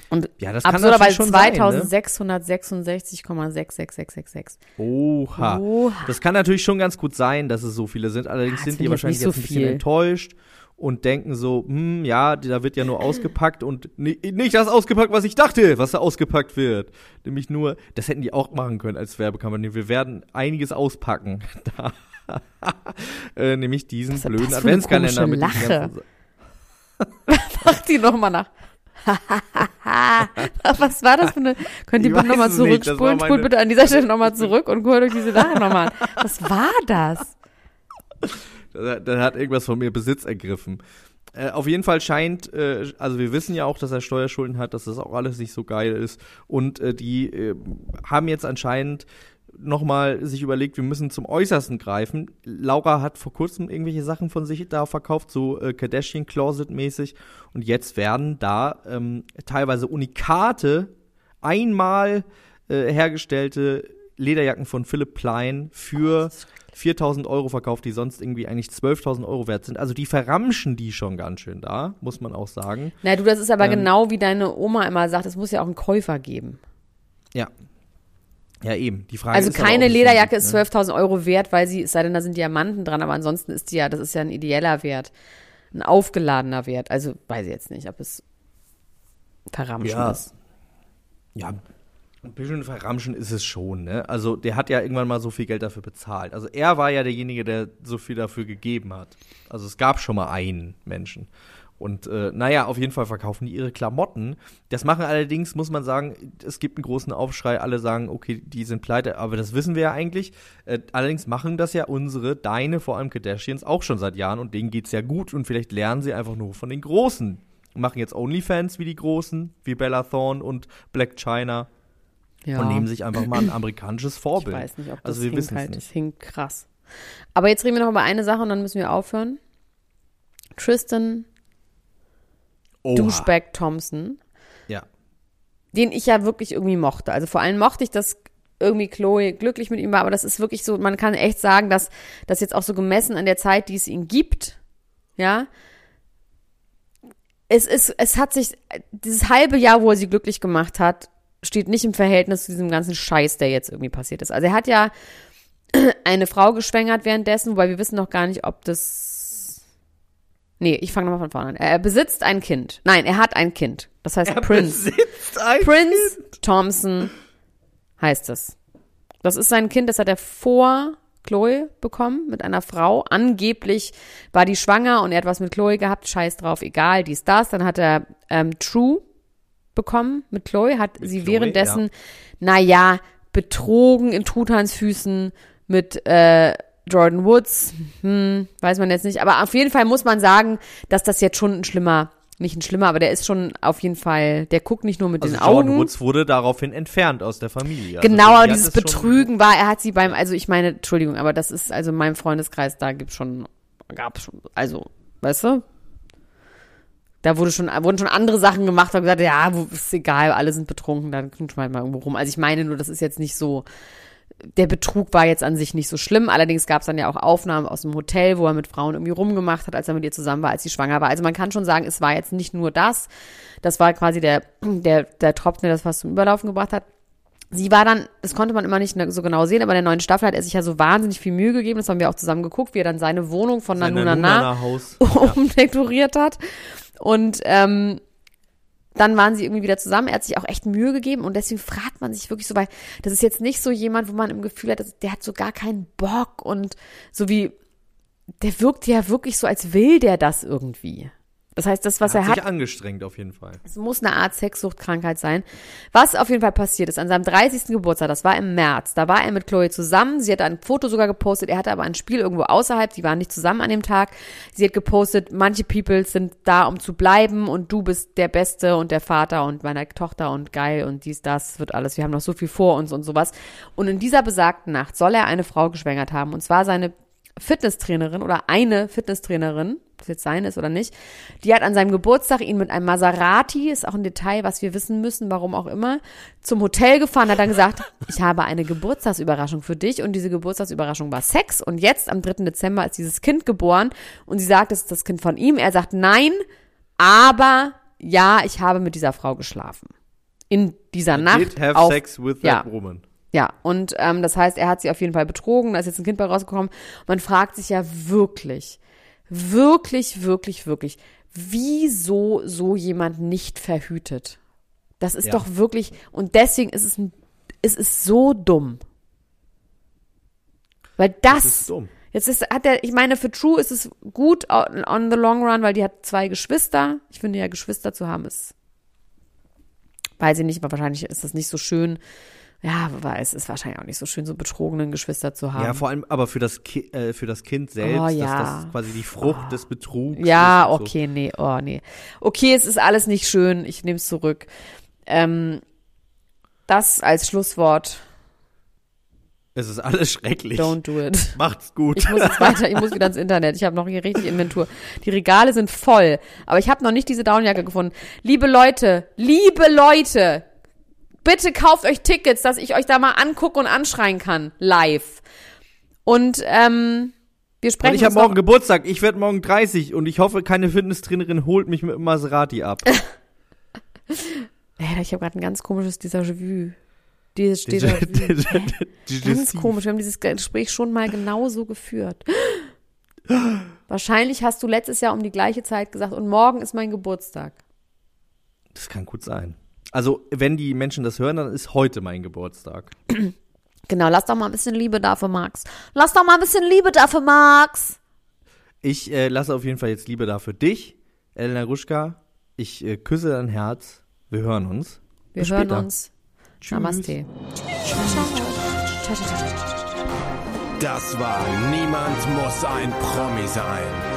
Speaker 3: Und
Speaker 2: Ja, das kann
Speaker 3: absurderweise
Speaker 2: schon sein, ne?
Speaker 3: 2666,66666.
Speaker 2: Oha.
Speaker 3: Oha.
Speaker 2: Das kann natürlich schon ganz gut sein, dass es so viele sind. Allerdings
Speaker 3: Ah, das
Speaker 2: sind die wahrscheinlich
Speaker 3: so
Speaker 2: jetzt ein bisschen
Speaker 3: viel.
Speaker 2: enttäuscht und denken so, hm, ja, da wird ja nur ausgepackt und ni- nicht das ausgepackt, was ich dachte, was da ausgepackt wird. Nämlich nur, das hätten die auch machen können als Werbekampagne. Wir werden einiges auspacken. Da. äh, nämlich diesen blöden Adventskalender mit
Speaker 3: Lache? Mach die nochmal nach. Was war das für eine? Könnt ihr bitte nochmal
Speaker 2: nicht,
Speaker 3: zurückspulen?
Speaker 2: war
Speaker 3: Spult bitte an dieser Stelle nochmal zurück und hört euch diese Sache nochmal an. Was war das?
Speaker 2: Da, da hat irgendwas von mir Besitz ergriffen. Äh, auf jeden Fall scheint, äh, also wir wissen ja auch, dass er Steuerschulden hat, dass das auch alles nicht so geil ist. Und äh, die äh, haben jetzt anscheinend nochmal sich überlegt, wir müssen zum Äußersten greifen. Laura hat vor kurzem irgendwelche Sachen von sich da verkauft, so äh, Kardashian Closet mäßig. Und jetzt werden da ähm, teilweise Unikate, einmal äh, hergestellte Lederjacken von Philipp Plein für 4000 Euro verkauft, die sonst irgendwie eigentlich 12.000 Euro wert sind. Also die verramschen die schon ganz schön da, muss man auch sagen.
Speaker 3: Na, du, das ist aber
Speaker 2: Ähm.
Speaker 3: genau wie deine Oma immer sagt, es muss ja auch einen Käufer geben.
Speaker 2: Ja. Ja, eben. Die Frage
Speaker 3: Also
Speaker 2: ist
Speaker 3: keine Lederjacke ist
Speaker 2: ne?
Speaker 3: 12.000 Euro wert, weil sie, es sei denn, da sind Diamanten dran, aber ansonsten ist die ja, das ist ja ein ideeller Wert. Ein aufgeladener Wert. Also weiß ich jetzt nicht, ob es verramschen
Speaker 2: Ja.
Speaker 3: ist.
Speaker 2: Ja, ein bisschen verramschen ist es schon, ne? Also der hat ja irgendwann mal so viel Geld dafür bezahlt. Also er war ja derjenige, der so viel dafür gegeben hat. Also es gab schon mal einen Menschen. Und äh, naja, auf jeden Fall verkaufen die ihre Klamotten. Das machen allerdings, muss man sagen, es gibt einen großen Aufschrei. Alle sagen, okay, die sind pleite, aber das wissen wir ja eigentlich. Äh, allerdings machen das ja unsere, deine, vor allem Kardashians, auch schon seit Jahren und denen geht's ja gut. Und vielleicht lernen sie einfach nur von den Großen. Machen jetzt Onlyfans wie die Großen, wie Bella Thorne und Black China
Speaker 3: Ja.
Speaker 2: und nehmen sich einfach mal ein amerikanisches
Speaker 3: Ich
Speaker 2: Vorbild.
Speaker 3: weiß nicht, ob das
Speaker 2: also wir
Speaker 3: hinkt
Speaker 2: es
Speaker 3: halt.
Speaker 2: nicht.
Speaker 3: Das hinkt krass. Aber jetzt reden wir noch über eine Sache und dann müssen wir aufhören. Tristan Douchebag Thompson,
Speaker 2: Ja.
Speaker 3: den ich ja wirklich irgendwie mochte. Also vor allem mochte ich, dass irgendwie Chloe glücklich mit ihm war, aber das ist wirklich so, man kann echt sagen, dass das jetzt auch so gemessen an der Zeit, die es ihn gibt, ja, es ist, es hat sich, dieses halbe Jahr, wo er sie glücklich gemacht hat, steht nicht im Verhältnis zu diesem ganzen Scheiß, der jetzt irgendwie passiert ist. Also er hat ja eine Frau geschwängert währenddessen, wobei wir wissen noch gar nicht, ob das. Nee, ich fange nochmal von vorne an. Er besitzt ein Kind. Nein, er hat ein Kind. Das heißt Prince.
Speaker 2: Besitzt ein
Speaker 3: Prince Thompson heißt es. Das ist sein Kind, das hat er vor Chloe bekommen mit einer Frau. Angeblich war die schwanger und er hat was mit Chloe gehabt. Scheiß drauf, egal, dies, das. Dann hat er ähm, True bekommen mit Chloe, hat sie
Speaker 2: Chloe,
Speaker 3: währenddessen,
Speaker 2: ja.
Speaker 3: naja, betrogen in Trutans Füßen mit äh, Jordan Woods. Hm, weiß man jetzt nicht. Aber auf jeden Fall muss man sagen, dass das jetzt schon ein schlimmer, nicht ein schlimmer, aber der ist schon auf jeden Fall, der guckt nicht nur mit
Speaker 2: Also
Speaker 3: den
Speaker 2: Jordan
Speaker 3: Augen.
Speaker 2: Woods wurde daraufhin entfernt aus der Familie. Also
Speaker 3: Genau, aber
Speaker 2: hat
Speaker 3: dieses Betrügen war, er hat sie beim, also ich meine, Entschuldigung, aber das ist, also in meinem Freundeskreis, da gibt's schon, gab schon, also, weißt du? Da wurde schon, wurden schon andere Sachen gemacht und gesagt, ja, ist egal, alle sind betrunken, dann knutschen wir halt mal irgendwo rum. Also ich meine nur, das ist jetzt nicht so, der Betrug war jetzt an sich nicht so schlimm. Allerdings gab es dann ja auch Aufnahmen aus dem Hotel, wo er mit Frauen irgendwie rumgemacht hat, als er mit ihr zusammen war, als sie schwanger war. Also man kann schon sagen, es war jetzt nicht nur das. Das war quasi der, der, der Tropfen, der das fast zum Überlaufen gebracht hat. Sie war dann, das konnte man immer nicht so genau sehen, aber in der neuen Staffel hat er sich ja so wahnsinnig viel Mühe gegeben. Das haben wir auch zusammen geguckt, wie er dann seine Wohnung von Nanunana umdekoriert hat. Und ähm, dann waren sie irgendwie wieder zusammen. Er hat sich auch echt Mühe gegeben und deswegen fragt man sich wirklich so, weil das ist jetzt nicht so jemand, wo man im Gefühl hat, der hat so gar keinen Bock und so wie, der wirkt ja wirklich so, als will der das irgendwie. Das heißt, das, was
Speaker 2: hat
Speaker 3: er hat,
Speaker 2: sich angestrengt auf jeden Fall.
Speaker 3: es muss eine Art Sexsuchtkrankheit sein. Was auf jeden Fall passiert ist, an seinem 30. Geburtstag, das war im März, da war er mit Chloe zusammen. Sie hat ein Foto sogar gepostet. Er hatte aber ein Spiel irgendwo außerhalb. Die waren nicht zusammen an dem Tag. Sie hat gepostet, manche People sind da, um zu bleiben und du bist der Beste und der Vater und meine Tochter und geil und dies, das wird alles. Wir haben noch so viel vor uns und sowas. Und in dieser besagten Nacht soll er eine Frau geschwängert haben und zwar seine Fitnesstrainerin oder eine Fitnesstrainerin, das jetzt seine ist oder nicht, die hat an seinem Geburtstag ihn mit einem Maserati, ist auch ein Detail, was wir wissen müssen, warum auch immer, zum Hotel gefahren, hat dann gesagt, ich habe eine Geburtstagsüberraschung für dich und diese Geburtstagsüberraschung war Sex und jetzt am 3. Dezember ist dieses Kind geboren und sie sagt, es ist das Kind von ihm. Er sagt nein, aber ja, ich habe mit dieser Frau geschlafen. In dieser Nacht.
Speaker 2: Did have
Speaker 3: auf,
Speaker 2: sex with
Speaker 3: ja.
Speaker 2: that woman.
Speaker 3: ja, und ähm, das heißt, er hat sie auf jeden Fall betrogen, da ist jetzt ein Kind bei rausgekommen. Man fragt sich ja wirklich, wirklich, wirklich, wirklich, wieso so jemand nicht verhütet? Das ist
Speaker 2: Ja.
Speaker 3: doch wirklich, und deswegen ist es, ein, es ist so dumm. Weil das,
Speaker 2: Das ist dumm.
Speaker 3: jetzt ist, hat er, ich meine, für True ist es gut on, on the long run, weil die hat zwei Geschwister. Ich finde ja, Geschwister zu haben ist, weiß ich nicht, aber wahrscheinlich ist das nicht so schön. Ja, aber es ist wahrscheinlich auch nicht so schön, so betrogenen Geschwister zu haben.
Speaker 2: Ja, vor allem aber für das, Ki äh, für das Kind selbst,
Speaker 3: Oh, ja.
Speaker 2: dass das quasi die Frucht des Betrugs
Speaker 3: Ja,
Speaker 2: ist und so.
Speaker 3: okay, nee, oh nee. Okay, es ist alles nicht schön, ich nehme es zurück. Ähm, das als Schlusswort,
Speaker 2: Es ist alles schrecklich.
Speaker 3: don't do it.
Speaker 2: Macht's gut.
Speaker 3: Ich muss jetzt weiter, ich muss wieder ins Internet. Ich habe noch hier richtig Inventur. Die Regale sind voll, aber ich habe noch nicht diese Downjacke gefunden. Liebe Leute, liebe Leute, bitte kauft euch Tickets, dass ich euch da mal angucken und anschreien kann, live. Und ähm, wir sprechen
Speaker 2: und ich habe morgen Geburtstag. Ich werde morgen 30 und ich hoffe, keine Fitnesstrainerin holt mich mit dem Maserati ab.
Speaker 3: Äh, ich habe gerade ein ganz komisches Déjà-vu. Dieses Déjà-vu. Ganz komisch. Wir haben dieses Gespräch schon mal genau so geführt. Wahrscheinlich hast du letztes Jahr um die gleiche Zeit gesagt, und morgen ist mein Geburtstag.
Speaker 2: Das kann gut sein. Also, wenn die Menschen das hören, dann ist heute mein Geburtstag.
Speaker 3: Genau, lass doch mal ein bisschen Liebe da für Max. Lass doch mal ein bisschen Liebe da für Max.
Speaker 2: Ich äh, lasse auf jeden Fall jetzt Liebe da für dich, Elena Ruschka. Ich äh, küsse dein Herz. Wir hören uns.
Speaker 3: Wir
Speaker 2: Bis
Speaker 3: hören
Speaker 2: später.
Speaker 3: uns.
Speaker 2: Tschüss.
Speaker 3: Namaste.
Speaker 1: Das war Niemand muss ein Promi sein.